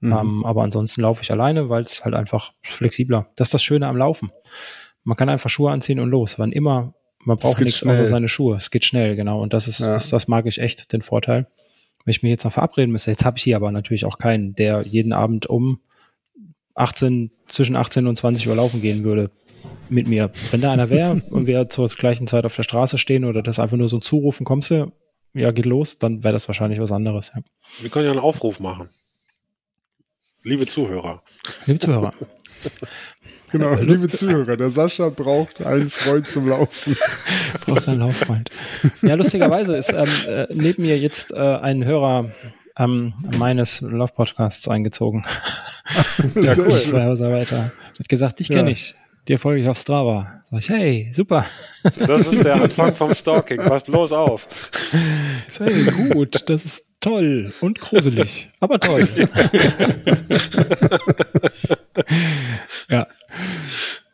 Mhm. Ähm, aber ansonsten laufe ich alleine, weil es halt einfach flexibler. Das ist das Schöne am Laufen. Man kann einfach Schuhe anziehen und los. Wann immer, man braucht nichts schnell. außer seine Schuhe. Es geht schnell, genau. Und das ist, ja. das, das mag ich echt, den Vorteil wenn ich mich jetzt noch verabreden müsste, jetzt habe ich hier aber natürlich auch keinen, der jeden Abend um 18, zwischen 18 und 20 Uhr laufen gehen würde mit mir. Wenn da einer wäre und wir zur gleichen Zeit auf der Straße stehen oder das einfach nur so zurufen, kommst du, ja, geht los, dann wäre das wahrscheinlich was anderes. Ja. Wir können ja einen Aufruf machen. Liebe Zuhörer. Liebe Zuhörer. Genau, liebe Zuhörer, der Sascha braucht einen Freund zum Laufen. braucht einen Laufreund. Ja, lustigerweise ist ähm, äh, neben mir jetzt äh, ein Hörer ähm, meines Laufpodcasts eingezogen. Der cool. zwei Häuser weiter. Hat gesagt, dich kenne ja. ich. Dir folge ich auf Strava. Sag ich, hey, super. Das ist der Anfang vom Stalking. Pass bloß auf. Hey, gut, das ist toll und gruselig, aber toll. ja.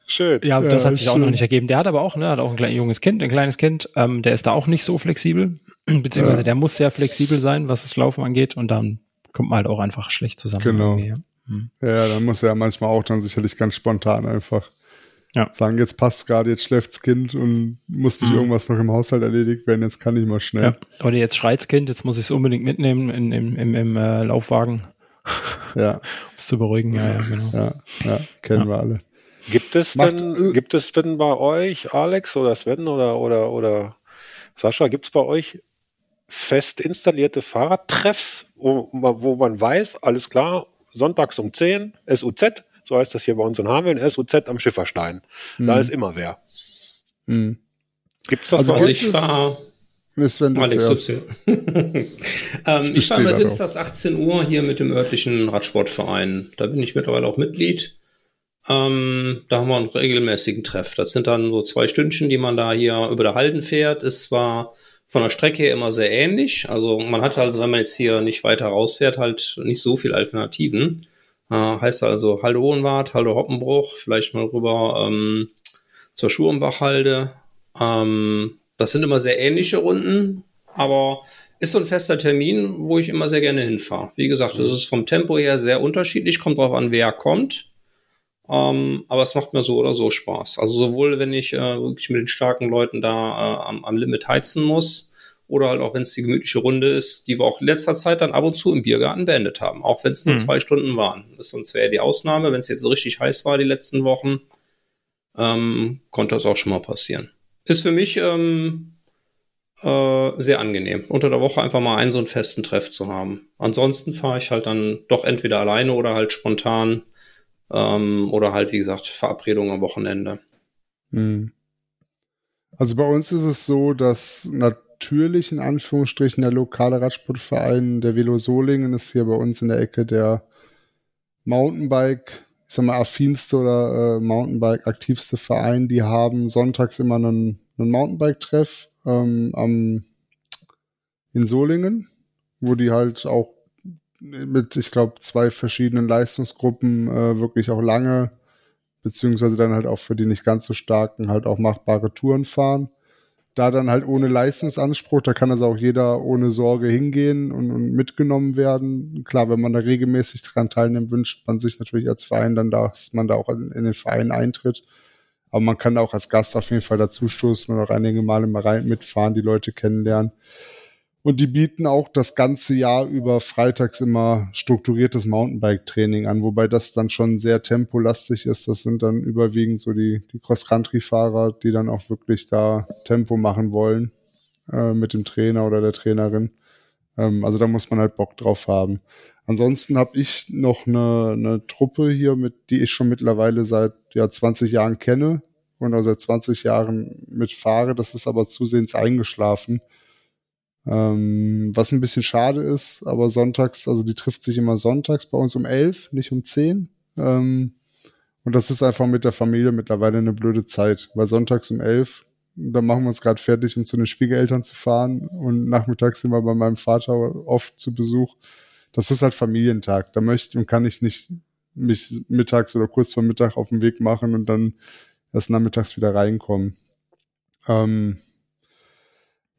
Schön. Ja, das Ja, hat sich auch schön. noch nicht ergeben. Der hat aber auch, ne, hat auch ein kleines, junges Kind, ein kleines Kind, ähm, der ist da auch nicht so flexibel, beziehungsweise Ja. der muss sehr flexibel sein, was das Laufen angeht und dann kommt man halt auch einfach schlecht zusammen. Genau. Ja. Hm. Ja, dann muss er ja manchmal auch dann sicherlich ganz spontan einfach Ja. sagen, jetzt passt's gerade, jetzt schläft's Kind und muss nicht Mhm. irgendwas noch im Haushalt erledigt werden, jetzt kann ich mal schnell. Ja. Oder jetzt schreit's Kind, jetzt muss ich es unbedingt mitnehmen in, im, im, im äh, Laufwagen, Ja, um es zu beruhigen. Ja, ja, genau. ja, ja, kennen Ja. wir alle. Gibt es Macht- denn, gibt es denn bei euch, Alex oder Sven oder, oder, oder Sascha, gibt es bei euch fest installierte Fahrradtreffs, wo, wo man weiß, alles klar, sonntags um 10, SUZ, so heißt das hier bei uns in Hameln, SUZ am Schifferstein. Da Mhm. ist immer wer. Mhm. Gibt es das Also Also ich war Ist, wenn du Alex, ähm, ich war bestehe immer dienstags 18 Uhr hier mit dem örtlichen Radsportverein. Da bin ich mittlerweile auch Mitglied. Ähm, da haben wir einen regelmäßigen Treff. Das sind dann so zwei Stündchen, die man da hier über der Halden fährt. Ist zwar von der Strecke her immer sehr ähnlich. Also man hat also, wenn man jetzt hier nicht weiter rausfährt, halt nicht so viele Alternativen. Äh, heißt also Halde Hohenwart, Halde Hoppenbruch, vielleicht mal rüber ähm, zur Schurenbachhalde. Ähm, das sind immer sehr ähnliche Runden, aber ist so ein fester Termin, wo ich immer sehr gerne hinfahre. Wie gesagt, das ist vom Tempo her sehr unterschiedlich, kommt drauf an, wer kommt. Ähm, aber es macht mir so oder so Spaß. Also sowohl, wenn ich äh, wirklich mit den starken Leuten da äh, am, am Limit heizen muss, oder halt auch, wenn es die gemütliche Runde ist, die wir auch in letzter Zeit dann ab und zu im Biergarten beendet haben, auch wenn es nur Mhm. zwei Stunden waren. Das ist sonst wäre die Ausnahme, wenn es jetzt so richtig heiß war die letzten Wochen, ähm, konnte das auch schon mal passieren. Ist für mich ähm, äh, sehr angenehm, unter der Woche einfach mal einen so einen festen Treff zu haben. Ansonsten fahre ich halt dann doch entweder alleine oder halt spontan ähm, oder halt, wie gesagt, Verabredung am Wochenende. Mhm. Also bei uns ist es so, dass natürlich in Anführungsstrichen der lokale Radsportverein, der Velo Solingen, ist hier bei uns in der Ecke der Mountainbike, ich sag mal, affinste oder äh, Mountainbike-aktivste Verein. Die haben sonntags immer einen, einen Mountainbike-Treff ähm, am, in Solingen, wo die halt auch mit, ich glaube, zwei verschiedenen Leistungsgruppen äh, wirklich auch lange beziehungsweise dann halt auch für die nicht ganz so starken halt auch machbare Touren fahren. Da dann halt ohne Leistungsanspruch, da kann also auch jeder ohne Sorge hingehen und, und mitgenommen werden. Klar, wenn man da regelmäßig dran teilnimmt, wünscht man sich natürlich als Verein dann, dass man da auch in, den Verein eintritt. Aber man kann auch als Gast auf jeden Fall dazustoßen und auch einige Male mal rein mitfahren, die Leute kennenlernen. Und die bieten auch das ganze Jahr über freitags immer strukturiertes Mountainbike-Training an, wobei das dann schon sehr tempolastig ist. Das sind dann überwiegend so die, die Cross-Country-Fahrer, die dann auch wirklich da Tempo machen wollen äh, mit dem Trainer oder der Trainerin. Ähm, also da muss man halt Bock drauf haben. Ansonsten habe ich noch eine, eine Truppe hier, mit die ich schon mittlerweile seit ja, 20 Jahren kenne und auch seit 20 Jahren mitfahre. Das ist aber zusehends eingeschlafen. Ähm, was ein bisschen schade ist, aber sonntags, also die trifft sich immer sonntags bei uns um elf, nicht um zehn. Ähm, und das ist einfach mit der Familie mittlerweile eine blöde Zeit, weil sonntags um elf, da machen wir uns gerade fertig, um zu den Schwiegereltern zu fahren und nachmittags sind wir bei meinem Vater oft zu Besuch. Das ist halt Familientag. Da möchte und kann ich nicht mich mittags oder kurz vor Mittag auf den Weg machen und dann erst nachmittags wieder reinkommen. Ähm,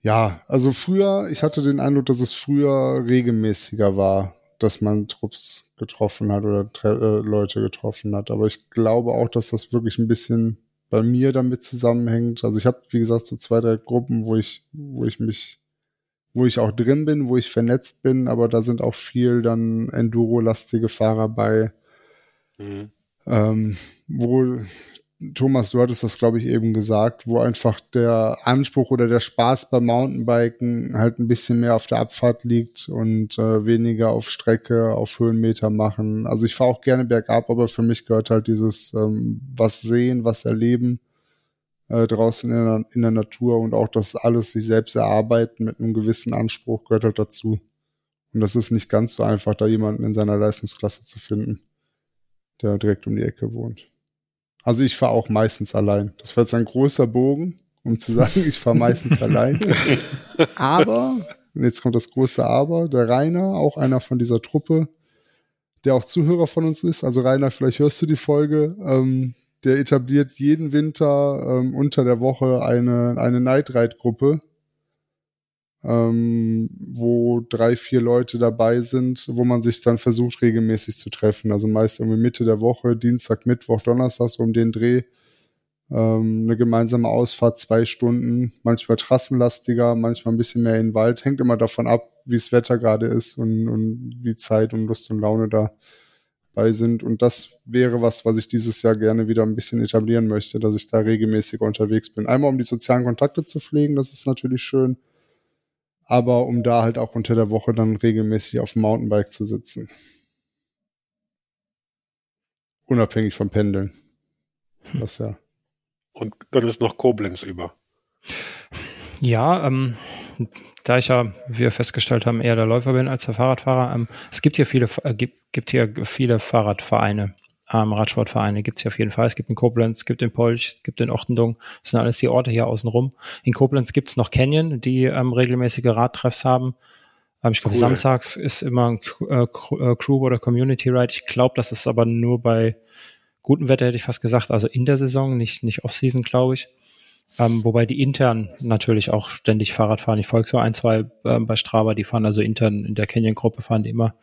ja, also früher, ich hatte den Eindruck, dass es früher regelmäßiger war, dass man Trupps getroffen hat oder äh, Leute getroffen hat. Aber ich glaube auch, dass das wirklich ein bisschen bei mir damit zusammenhängt. Also ich habe, wie gesagt, so zwei, drei Gruppen, wo ich, wo ich mich, wo ich auch drin bin, wo ich vernetzt bin, aber da sind auch viel dann Enduro-lastige Fahrer bei. Mhm. Ähm, wo Thomas, du hattest das, glaube ich, eben gesagt, wo einfach der Anspruch oder der Spaß beim Mountainbiken halt ein bisschen mehr auf der Abfahrt liegt und äh, weniger auf Strecke, auf Höhenmeter machen. Also ich fahre auch gerne bergab, aber für mich gehört halt dieses ähm, was sehen, was erleben äh, draußen in der, in der Natur und auch das alles sich selbst erarbeiten mit einem gewissen Anspruch gehört halt dazu. Und das ist nicht ganz so einfach, da jemanden in seiner Leistungsklasse zu finden, der direkt um die Ecke wohnt. Also ich fahre auch meistens allein. Das war jetzt ein großer Bogen, um zu sagen, ich fahre meistens allein. Aber, und jetzt kommt das große Aber, der Rainer, auch einer von dieser Truppe, der auch Zuhörer von uns ist. Also Rainer, vielleicht hörst du die Folge. Ähm, der etabliert jeden Winter ähm, unter der Woche eine, eine Night Ride Gruppe, ähm, wo drei, vier Leute dabei sind, wo man sich dann versucht, regelmäßig zu treffen. Also meist irgendwie Mitte der Woche, Dienstag, Mittwoch, Donnerstag, so um den Dreh. Ähm, eine gemeinsame Ausfahrt, zwei Stunden, manchmal trassenlastiger, manchmal ein bisschen mehr in den Wald. Hängt immer davon ab, wie das Wetter gerade ist und, und wie Zeit und Lust und Laune da bei sind. Und das wäre was, was ich dieses Jahr gerne wieder ein bisschen etablieren möchte, dass ich da regelmäßiger unterwegs bin. Einmal um die sozialen Kontakte zu pflegen, das ist natürlich schön aber um da halt auch unter der Woche dann regelmäßig auf dem Mountainbike zu sitzen. Unabhängig vom Pendeln. Was ja. Und dann ist noch Koblenz über. Ja, ähm, da ich ja, wie wir festgestellt haben, eher der Läufer bin als der Fahrradfahrer, ähm, es gibt hier viele, äh, gibt, gibt hier viele Fahrradvereine ähm, Radsportvereine gibt es hier auf jeden Fall. Es gibt in Koblenz, es gibt in Polch, es gibt in Ochtendung. Das sind alles die Orte hier außenrum. In Koblenz gibt es noch Canyon, die ähm, regelmäßige Radtreffs haben. Ähm, ich glaube, cool. samstags ist immer ein äh, äh, Crew oder Community Ride. Ich glaube, das ist aber nur bei gutem Wetter, hätte ich fast gesagt. Also in der Saison, nicht, nicht Off-Season, glaube ich. Ähm, wobei die intern natürlich auch ständig Fahrrad fahren. Ich folge so ein, zwei äh, bei Strava, die fahren also intern in der Canyon-Gruppe, fahren die immer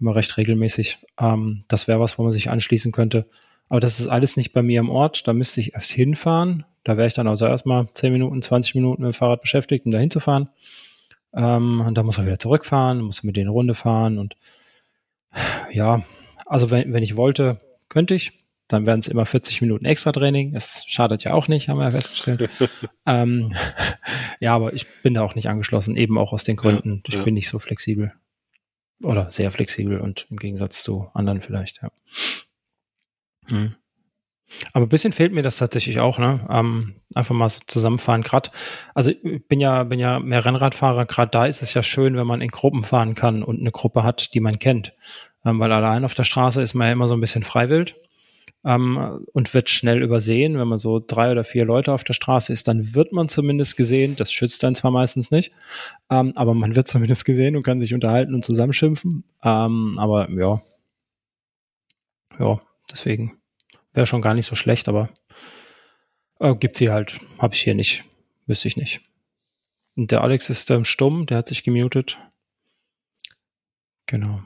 immer recht regelmäßig. Ähm, das wäre was, wo man sich anschließen könnte. Aber das ist alles nicht bei mir im Ort. Da müsste ich erst hinfahren. Da wäre ich dann also erstmal 10 Minuten, 20 Minuten mit dem Fahrrad beschäftigt, um da hinzufahren. Ähm, und dann muss er wieder zurückfahren, muss mit denen Runde fahren. Und ja, also wenn, wenn ich wollte, könnte ich. Dann wären es immer 40 Minuten extra Training. Das schadet ja auch nicht, haben wir ja festgestellt. ähm, ja, aber ich bin da auch nicht angeschlossen, eben auch aus den Gründen. Ja, ich ja. bin nicht so flexibel. Oder sehr flexibel und im Gegensatz zu anderen vielleicht, ja. Hm. Aber ein bisschen fehlt mir das tatsächlich auch, ne? Ähm, einfach mal so zusammenfahren. Gerade, also ich bin ja, bin ja mehr Rennradfahrer, gerade da ist es ja schön, wenn man in Gruppen fahren kann und eine Gruppe hat, die man kennt. Ähm, weil allein auf der Straße ist man ja immer so ein bisschen freiwillig ähm, und wird schnell übersehen. Wenn man so drei oder vier Leute auf der Straße ist, dann wird man zumindest gesehen. Das schützt dann zwar meistens nicht, ähm, aber man wird zumindest gesehen und kann sich unterhalten und zusammenschimpfen. Ähm, aber ja, ja, deswegen wäre schon gar nicht so schlecht, aber äh, gibt sie halt, habe ich hier nicht, wüsste ich nicht. Und der Alex ist ähm, stumm, der hat sich gemutet. Genau.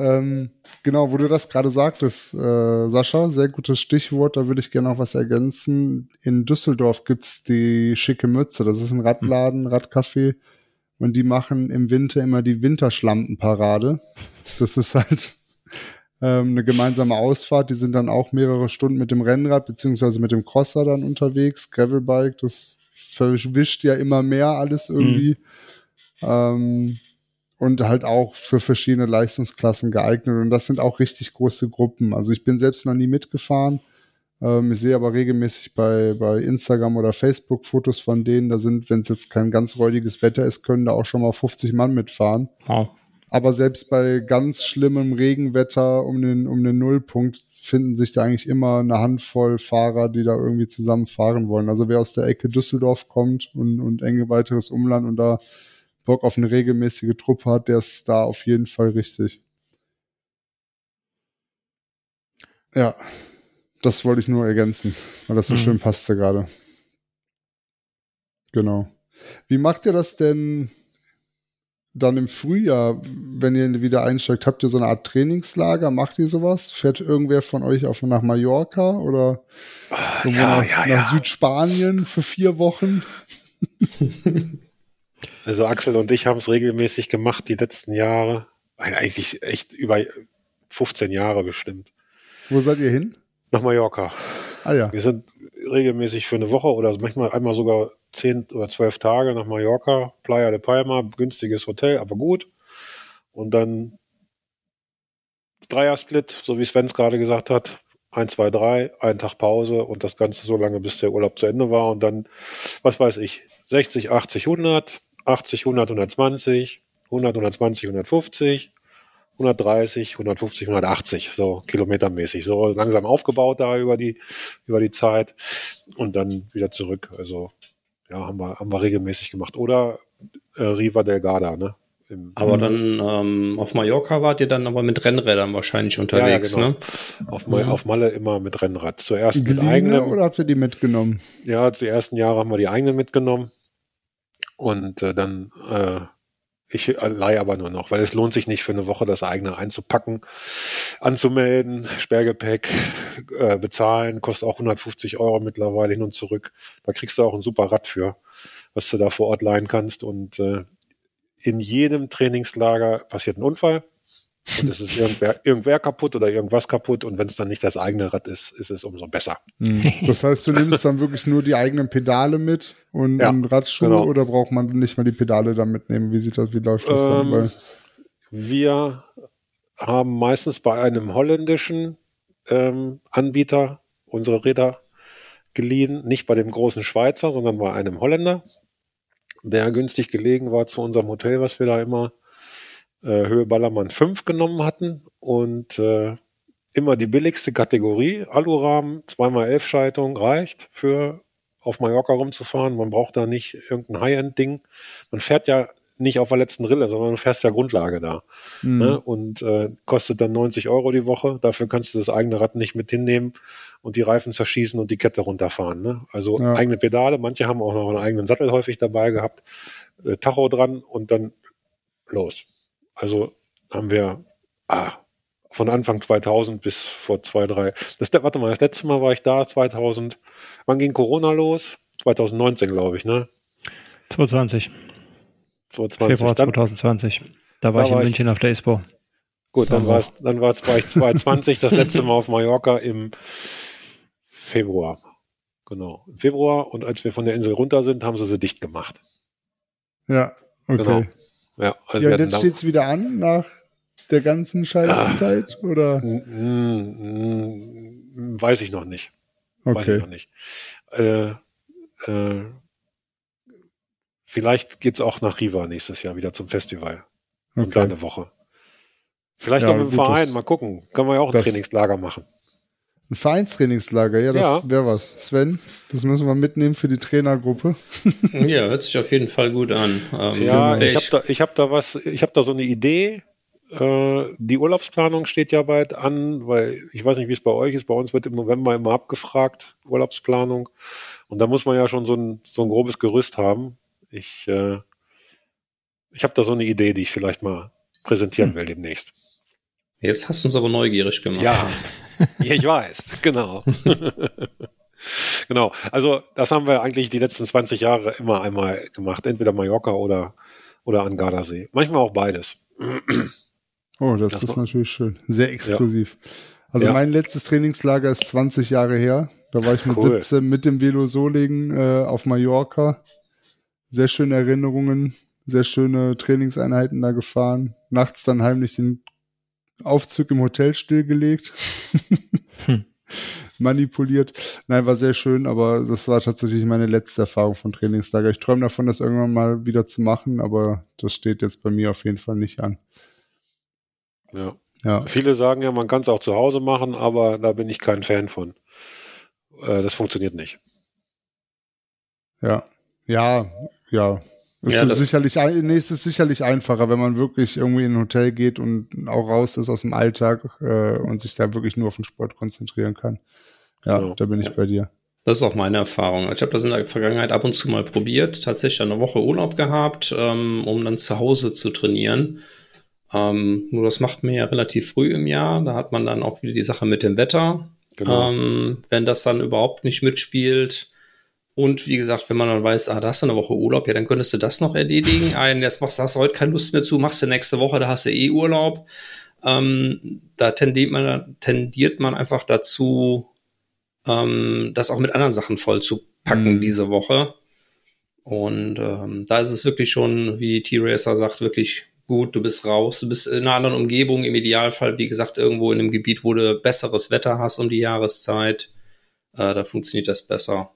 Ähm, genau, wo du das gerade sagtest, äh, Sascha, sehr gutes Stichwort, da würde ich gerne noch was ergänzen. In Düsseldorf gibt's die schicke Mütze, das ist ein Radladen, Radcafé und die machen im Winter immer die Winterschlampenparade. Das ist halt ähm, eine gemeinsame Ausfahrt, die sind dann auch mehrere Stunden mit dem Rennrad beziehungsweise mit dem Crosser dann unterwegs, Gravelbike, das verwischt ja immer mehr alles irgendwie. Mhm. Ähm, und halt auch für verschiedene Leistungsklassen geeignet. Und das sind auch richtig große Gruppen. Also ich bin selbst noch nie mitgefahren. Ähm, ich sehe aber regelmäßig bei, bei Instagram oder Facebook Fotos von denen. Da sind, wenn es jetzt kein ganz räudiges Wetter ist, können da auch schon mal 50 Mann mitfahren. Wow. Aber selbst bei ganz schlimmem Regenwetter um den, um den Nullpunkt finden sich da eigentlich immer eine Handvoll Fahrer, die da irgendwie zusammen fahren wollen. Also wer aus der Ecke Düsseldorf kommt und, und enge weiteres Umland und da Bock auf eine regelmäßige Truppe hat, der ist da auf jeden Fall richtig. Ja, das wollte ich nur ergänzen, weil das so mhm. schön passte gerade. Genau. Wie macht ihr das denn dann im Frühjahr, wenn ihr wieder einsteigt? Habt ihr so eine Art Trainingslager? Macht ihr sowas? Fährt irgendwer von euch auf nach Mallorca oder ah, ja, nach, ja, nach ja. Südspanien für vier Wochen? Also Axel und ich haben es regelmäßig gemacht die letzten Jahre. Eigentlich echt über 15 Jahre bestimmt. Wo seid ihr hin? Nach Mallorca. Ah ja. Wir sind regelmäßig für eine Woche oder manchmal einmal sogar 10 oder 12 Tage nach Mallorca. Playa de Palma, günstiges Hotel, aber gut. Und dann Dreier-Split, so wie Sven es gerade gesagt hat. 1, 2, 3, ein Tag Pause und das Ganze so lange, bis der Urlaub zu Ende war. Und dann, was weiß ich, 60, 80, 100, 80, 100, 120, 100, 120, 150, 130, 150, 180, so kilometermäßig, so langsam aufgebaut da über die, über die Zeit und dann wieder zurück. Also ja, haben wir, haben wir regelmäßig gemacht. Oder äh, Riva del Garda, ne? Im, aber dann ähm, auf Mallorca wart ihr dann aber mit Rennrädern wahrscheinlich unterwegs, ja, ja, genau. ne? Auf, mhm. auf Malle immer mit Rennrad. Zuerst mit eigenen. Oder habt ihr die mitgenommen? Ja, die ersten Jahre haben wir die eigenen mitgenommen. Und äh, dann, äh, ich leihe aber nur noch, weil es lohnt sich nicht für eine Woche das eigene einzupacken, anzumelden, Sperrgepäck, äh, bezahlen, kostet auch 150 Euro mittlerweile hin und zurück. Da kriegst du auch ein super Rad für, was du da vor Ort leihen kannst. Und äh, in jedem Trainingslager passiert ein Unfall. Und es ist irgendwer, irgendwer kaputt oder irgendwas kaputt. Und wenn es dann nicht das eigene Rad ist, ist es umso besser. Mhm. Das heißt, du nimmst dann wirklich nur die eigenen Pedale mit und, ja, und Radschuhe genau. oder braucht man nicht mal die Pedale dann mitnehmen? Wie sieht das, wie läuft das ähm, dann? Bei? Wir haben meistens bei einem holländischen ähm, Anbieter unsere Räder geliehen, nicht bei dem großen Schweizer, sondern bei einem Holländer der günstig gelegen war zu unserem Hotel, was wir da immer äh, Höhe Ballermann 5 genommen hatten und äh, immer die billigste Kategorie, Alurahmen, zweimal elf Schaltung reicht für auf Mallorca rumzufahren. Man braucht da nicht irgendein High-End-Ding. Man fährt ja nicht auf der letzten Rille, sondern du fährst ja Grundlage da. Mhm. Ne? Und äh, kostet dann 90 Euro die Woche. Dafür kannst du das eigene Rad nicht mit hinnehmen und die Reifen zerschießen und die Kette runterfahren. Ne? Also ja. eigene Pedale. Manche haben auch noch einen eigenen Sattel häufig dabei gehabt. Äh, Tacho dran und dann los. Also haben wir ah, von Anfang 2000 bis vor zwei, drei. Das, warte mal, das letzte Mal war ich da 2000. Wann ging Corona los? 2019, glaube ich, ne? 2020. 2020. Februar 2020. Da war da ich in war München ich, auf der ISPO. Gut, dann, war es, dann war es, war ich 2020 das letzte Mal auf Mallorca im Februar. Genau, im Februar. Und als wir von der Insel runter sind, haben sie sie dicht gemacht. Ja, okay. Genau. Ja, also ja jetzt steht es wieder an nach der ganzen Scheißzeit, ah, oder? Weiß ich noch nicht. Okay. Weiß ich noch nicht. Äh, äh, Vielleicht geht's auch nach Riva nächstes Jahr wieder zum Festival. Okay. Und eine Woche. Vielleicht ja, auch mit dem Verein, mal gucken. Können wir ja auch ein Trainingslager machen. Ein Vereinstrainingslager, ja, das ja. wäre was. Sven, das müssen wir mitnehmen für die Trainergruppe. ja, hört sich auf jeden Fall gut an. Ähm, ja, ich habe da, ich hab da was, ich habe da so eine Idee. Äh, die Urlaubsplanung steht ja bald an, weil ich weiß nicht, wie es bei euch ist. Bei uns wird im November immer abgefragt, Urlaubsplanung. Und da muss man ja schon so ein, so ein grobes Gerüst haben. Ich, äh, ich habe da so eine Idee, die ich vielleicht mal präsentieren hm. will demnächst. Jetzt hast du uns aber neugierig gemacht. Ja, ja ich weiß, genau. genau, also das haben wir eigentlich die letzten 20 Jahre immer einmal gemacht, entweder Mallorca oder, oder an Gardasee. Manchmal auch beides. Oh, das, das ist natürlich schön. Sehr exklusiv. Ja. Also ja. mein letztes Trainingslager ist 20 Jahre her. Da war ich mit cool. 17 mit dem Velo Solingen äh, auf Mallorca sehr schöne Erinnerungen, sehr schöne Trainingseinheiten da gefahren. Nachts dann heimlich den Aufzug im Hotel stillgelegt. hm. Manipuliert. Nein, war sehr schön, aber das war tatsächlich meine letzte Erfahrung von Trainingslager. Ich träume davon, das irgendwann mal wieder zu machen, aber das steht jetzt bei mir auf jeden Fall nicht an. Ja. ja. Viele sagen ja, man kann es auch zu Hause machen, aber da bin ich kein Fan von. Äh, das funktioniert nicht. Ja. Ja, ja. Es ja, ist sicherlich, nee, es ist sicherlich einfacher, wenn man wirklich irgendwie in ein Hotel geht und auch raus ist aus dem Alltag äh, und sich da wirklich nur auf den Sport konzentrieren kann. Ja, genau. da bin ich bei dir. Das ist auch meine Erfahrung. Ich habe das in der Vergangenheit ab und zu mal probiert, tatsächlich eine Woche Urlaub gehabt, ähm, um dann zu Hause zu trainieren. Ähm, nur das macht man ja relativ früh im Jahr. Da hat man dann auch wieder die Sache mit dem Wetter. Genau. Ähm, wenn das dann überhaupt nicht mitspielt, und wie gesagt, wenn man dann weiß, ah, da hast du eine Woche Urlaub, ja, dann könntest du das noch erledigen. Ein, jetzt machst, hast du heute keine Lust mehr zu, machst du nächste Woche, da hast du eh Urlaub. Ähm, da tendiert man, tendiert man einfach dazu, ähm, das auch mit anderen Sachen voll zu packen mhm. diese Woche. Und ähm, da ist es wirklich schon, wie T-Racer sagt, wirklich gut, du bist raus, du bist in einer anderen Umgebung, im Idealfall, wie gesagt, irgendwo in einem Gebiet, wo du besseres Wetter hast um die Jahreszeit. Äh, da funktioniert das besser.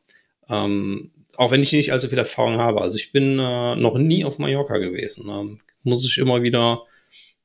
Ähm, auch wenn ich nicht allzu viel Erfahrung habe. Also ich bin äh, noch nie auf Mallorca gewesen. Ähm, muss ich immer wieder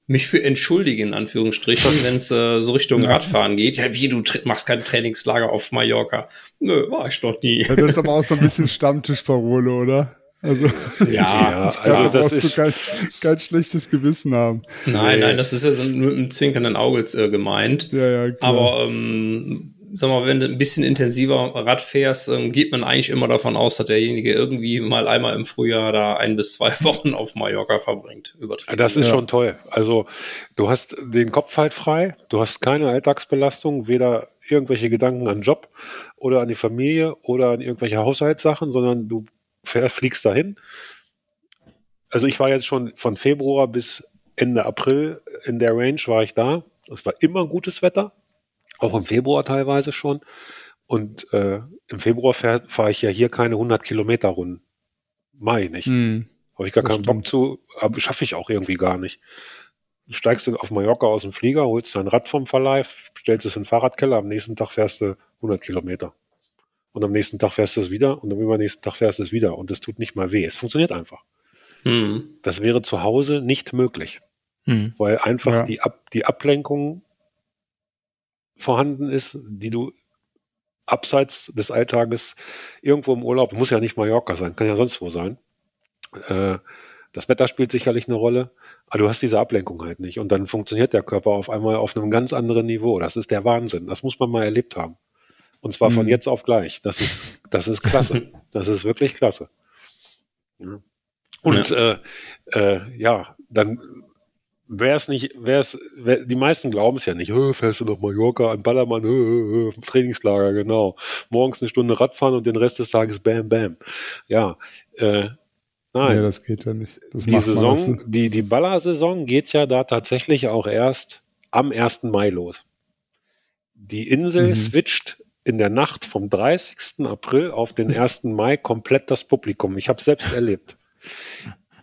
mich für entschuldigen, in Anführungsstrichen, wenn es äh, so Richtung ja. Radfahren geht. Ja, wie, du machst kein Trainingslager auf Mallorca. Nö, war ich noch nie. Ja, das ist aber auch so ein bisschen Stammtischparole, oder? Also, ja, ja also das ist kein, kein, schlechtes Gewissen haben. Nein, nein, das ist ja so mit einem zwinkernden Auge äh, gemeint. Ja, ja, klar. Aber ähm, sag mal, wenn du ein bisschen intensiver Rad fährst, ähm, geht man eigentlich immer davon aus, dass derjenige irgendwie mal einmal im Frühjahr da ein bis zwei Wochen auf Mallorca verbringt. Das ist ja. schon toll. Also du hast den Kopf halt frei, du hast keine Alltagsbelastung, weder irgendwelche Gedanken an Job oder an die Familie oder an irgendwelche Haushaltssachen, sondern du fliegst dahin. Also ich war jetzt schon von Februar bis Ende April in der Range war ich da. Es war immer gutes Wetter auch im Februar teilweise schon. Und äh, im Februar fahre fahr ich ja hier keine 100 Kilometer Runden. Mai nicht. Hm, Habe ich gar keinen stimmt. Bock zu, aber schaffe ich auch irgendwie gar nicht. Du steigst du auf Mallorca aus dem Flieger, holst dein Rad vom Verleih, stellst es in den Fahrradkeller, am nächsten Tag fährst du 100 Kilometer. Und am nächsten Tag fährst du es wieder und am übernächsten Tag fährst du es wieder. Und es tut nicht mal weh. Es funktioniert einfach. Hm. Das wäre zu Hause nicht möglich. Hm. Weil einfach ja. die, Ab die Ablenkung vorhanden ist, die du abseits des Alltages irgendwo im Urlaub, muss ja nicht Mallorca sein, kann ja sonst wo sein. Äh, das Wetter spielt sicherlich eine Rolle, aber du hast diese Ablenkung halt nicht. Und dann funktioniert der Körper auf einmal auf einem ganz anderen Niveau. Das ist der Wahnsinn. Das muss man mal erlebt haben. Und zwar von mhm. jetzt auf gleich. Das ist, das ist klasse. Das ist wirklich klasse. Ja. Und ja. Äh, äh, ja, dann wäre es nicht, wäre es, wär, die meisten glauben es ja nicht, fährst du nach Mallorca an Ballermann, hö, hö, Trainingslager, genau. Morgens eine Stunde Radfahren und den Rest des Tages bam, bam. Ja, äh, nein. Nee, das geht ja nicht. Das die Saison, die, die Ballersaison geht ja da tatsächlich auch erst am 1. Mai los. Die Insel mhm. switcht in der Nacht vom 30. April auf den 1. Mai komplett das Publikum. Ich habe es selbst erlebt.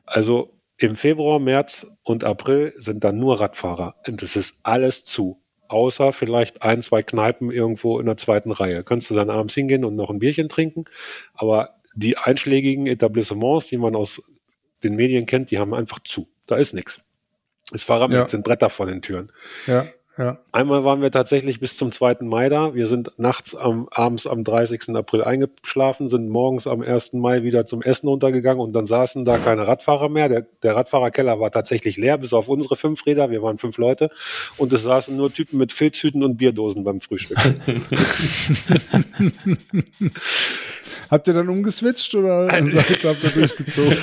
Also im Februar, März und April sind dann nur Radfahrer und es ist alles zu. Außer vielleicht ein, zwei Kneipen irgendwo in der zweiten Reihe. Kannst du dann abends hingehen und noch ein Bierchen trinken. Aber die einschlägigen Etablissements, die man aus den Medien kennt, die haben einfach zu. Da ist nichts. Es Fahrrad ja. sind Bretter vor den Türen. Ja. Ja. Einmal waren wir tatsächlich bis zum 2. Mai da. Wir sind nachts am, abends am 30. April eingeschlafen, sind morgens am 1. Mai wieder zum Essen untergegangen und dann saßen da keine Radfahrer mehr. Der, der Radfahrerkeller war tatsächlich leer, bis auf unsere fünf Räder. Wir waren fünf Leute und es saßen nur Typen mit Filzhüten und Bierdosen beim Frühstück. Habt ihr dann umgeswitcht oder seid, habt ihr durchgezogen?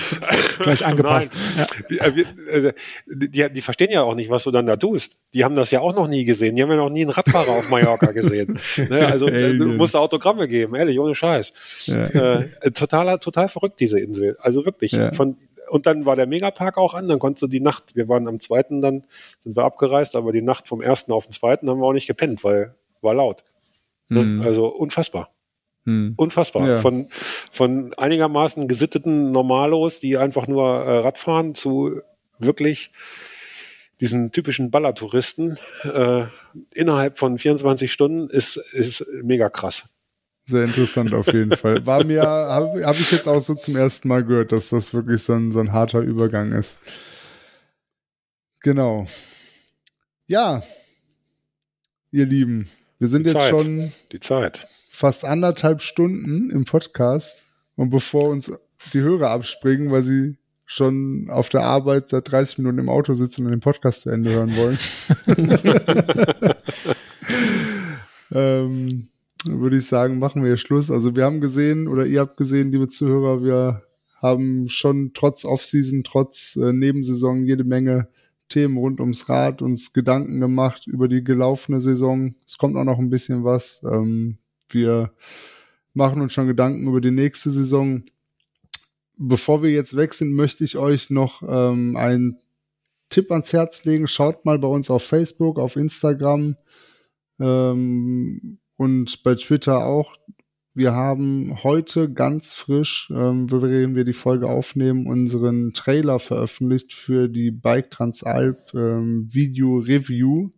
Gleich angepasst. Ja. Die, äh, die, die, verstehen ja auch nicht, was du dann da tust. Die haben das ja auch noch nie gesehen. Die haben ja noch nie einen Radfahrer auf Mallorca gesehen. Ne? Also Aliens. du musst Autogramme geben, ehrlich, ohne Scheiß. Ja. Äh, total, total verrückt, diese Insel. Also wirklich. Ja. Von, und dann war der Megapark auch an, dann konntest du die Nacht, wir waren am zweiten, dann sind wir abgereist, aber die Nacht vom ersten auf den zweiten haben wir auch nicht gepennt, weil war laut. Ne? Mhm. Also unfassbar. Hm. Unfassbar. Ja. Von, von einigermaßen gesitteten Normalos, die einfach nur äh, Radfahren, zu wirklich diesen typischen Ballertouristen äh, innerhalb von 24 Stunden ist, ist mega krass. Sehr interessant auf jeden Fall. War mir, habe hab ich jetzt auch so zum ersten Mal gehört, dass das wirklich so ein, so ein harter Übergang ist. Genau. Ja, ihr Lieben, wir sind die jetzt Zeit. schon. Die Zeit fast anderthalb Stunden im Podcast und bevor uns die Hörer abspringen, weil sie schon auf der Arbeit seit 30 Minuten im Auto sitzen und den Podcast zu Ende hören wollen, ähm, würde ich sagen, machen wir hier Schluss. Also wir haben gesehen oder ihr habt gesehen, liebe Zuhörer, wir haben schon trotz Offseason, trotz äh, Nebensaison jede Menge Themen rund ums Rad, uns Gedanken gemacht über die gelaufene Saison. Es kommt auch noch ein bisschen was. Ähm, wir machen uns schon Gedanken über die nächste Saison. Bevor wir jetzt weg sind, möchte ich euch noch ähm, einen Tipp ans Herz legen. Schaut mal bei uns auf Facebook, auf Instagram ähm, und bei Twitter auch. Wir haben heute ganz frisch, ähm, während wir die Folge aufnehmen, unseren Trailer veröffentlicht für die Bike Transalp ähm, Video Review.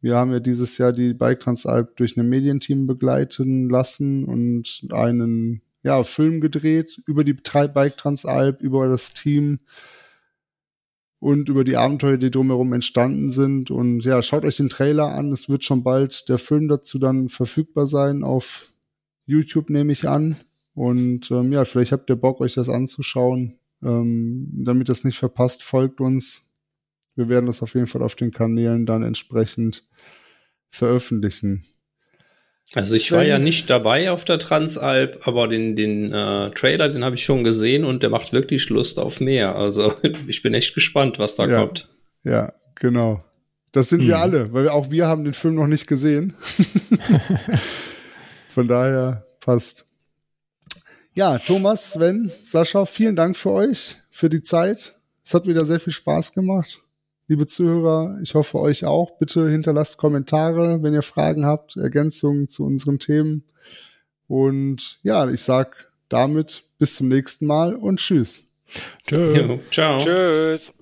Wir haben ja dieses Jahr die Bike Transalp durch ein Medienteam begleiten lassen und einen ja, Film gedreht über die Bike Transalp, über das Team. und über die Abenteuer, die drumherum entstanden sind. Und ja, schaut euch den Trailer an. Es wird schon bald der Film dazu dann verfügbar sein auf YouTube, nehme ich an. Und ähm, ja, vielleicht habt ihr Bock, euch das anzuschauen. Ähm, damit das nicht verpasst, folgt uns. Wir werden das auf jeden Fall auf den Kanälen dann entsprechend veröffentlichen. Also ich war ja nicht dabei auf der Transalp, aber den, den äh, Trailer, den habe ich schon gesehen und der macht wirklich Lust auf mehr. Also ich bin echt gespannt, was da ja, kommt. Ja, genau. Das sind hm. wir alle, weil auch wir haben den Film noch nicht gesehen. Von daher passt. Ja, Thomas, Sven, Sascha, vielen Dank für euch, für die Zeit. Es hat wieder sehr viel Spaß gemacht liebe Zuhörer, ich hoffe euch auch. Bitte hinterlasst Kommentare, wenn ihr Fragen habt, Ergänzungen zu unseren Themen. Und ja, ich sag damit bis zum nächsten Mal und tschüss. Tschüss. ciao. Tschüss.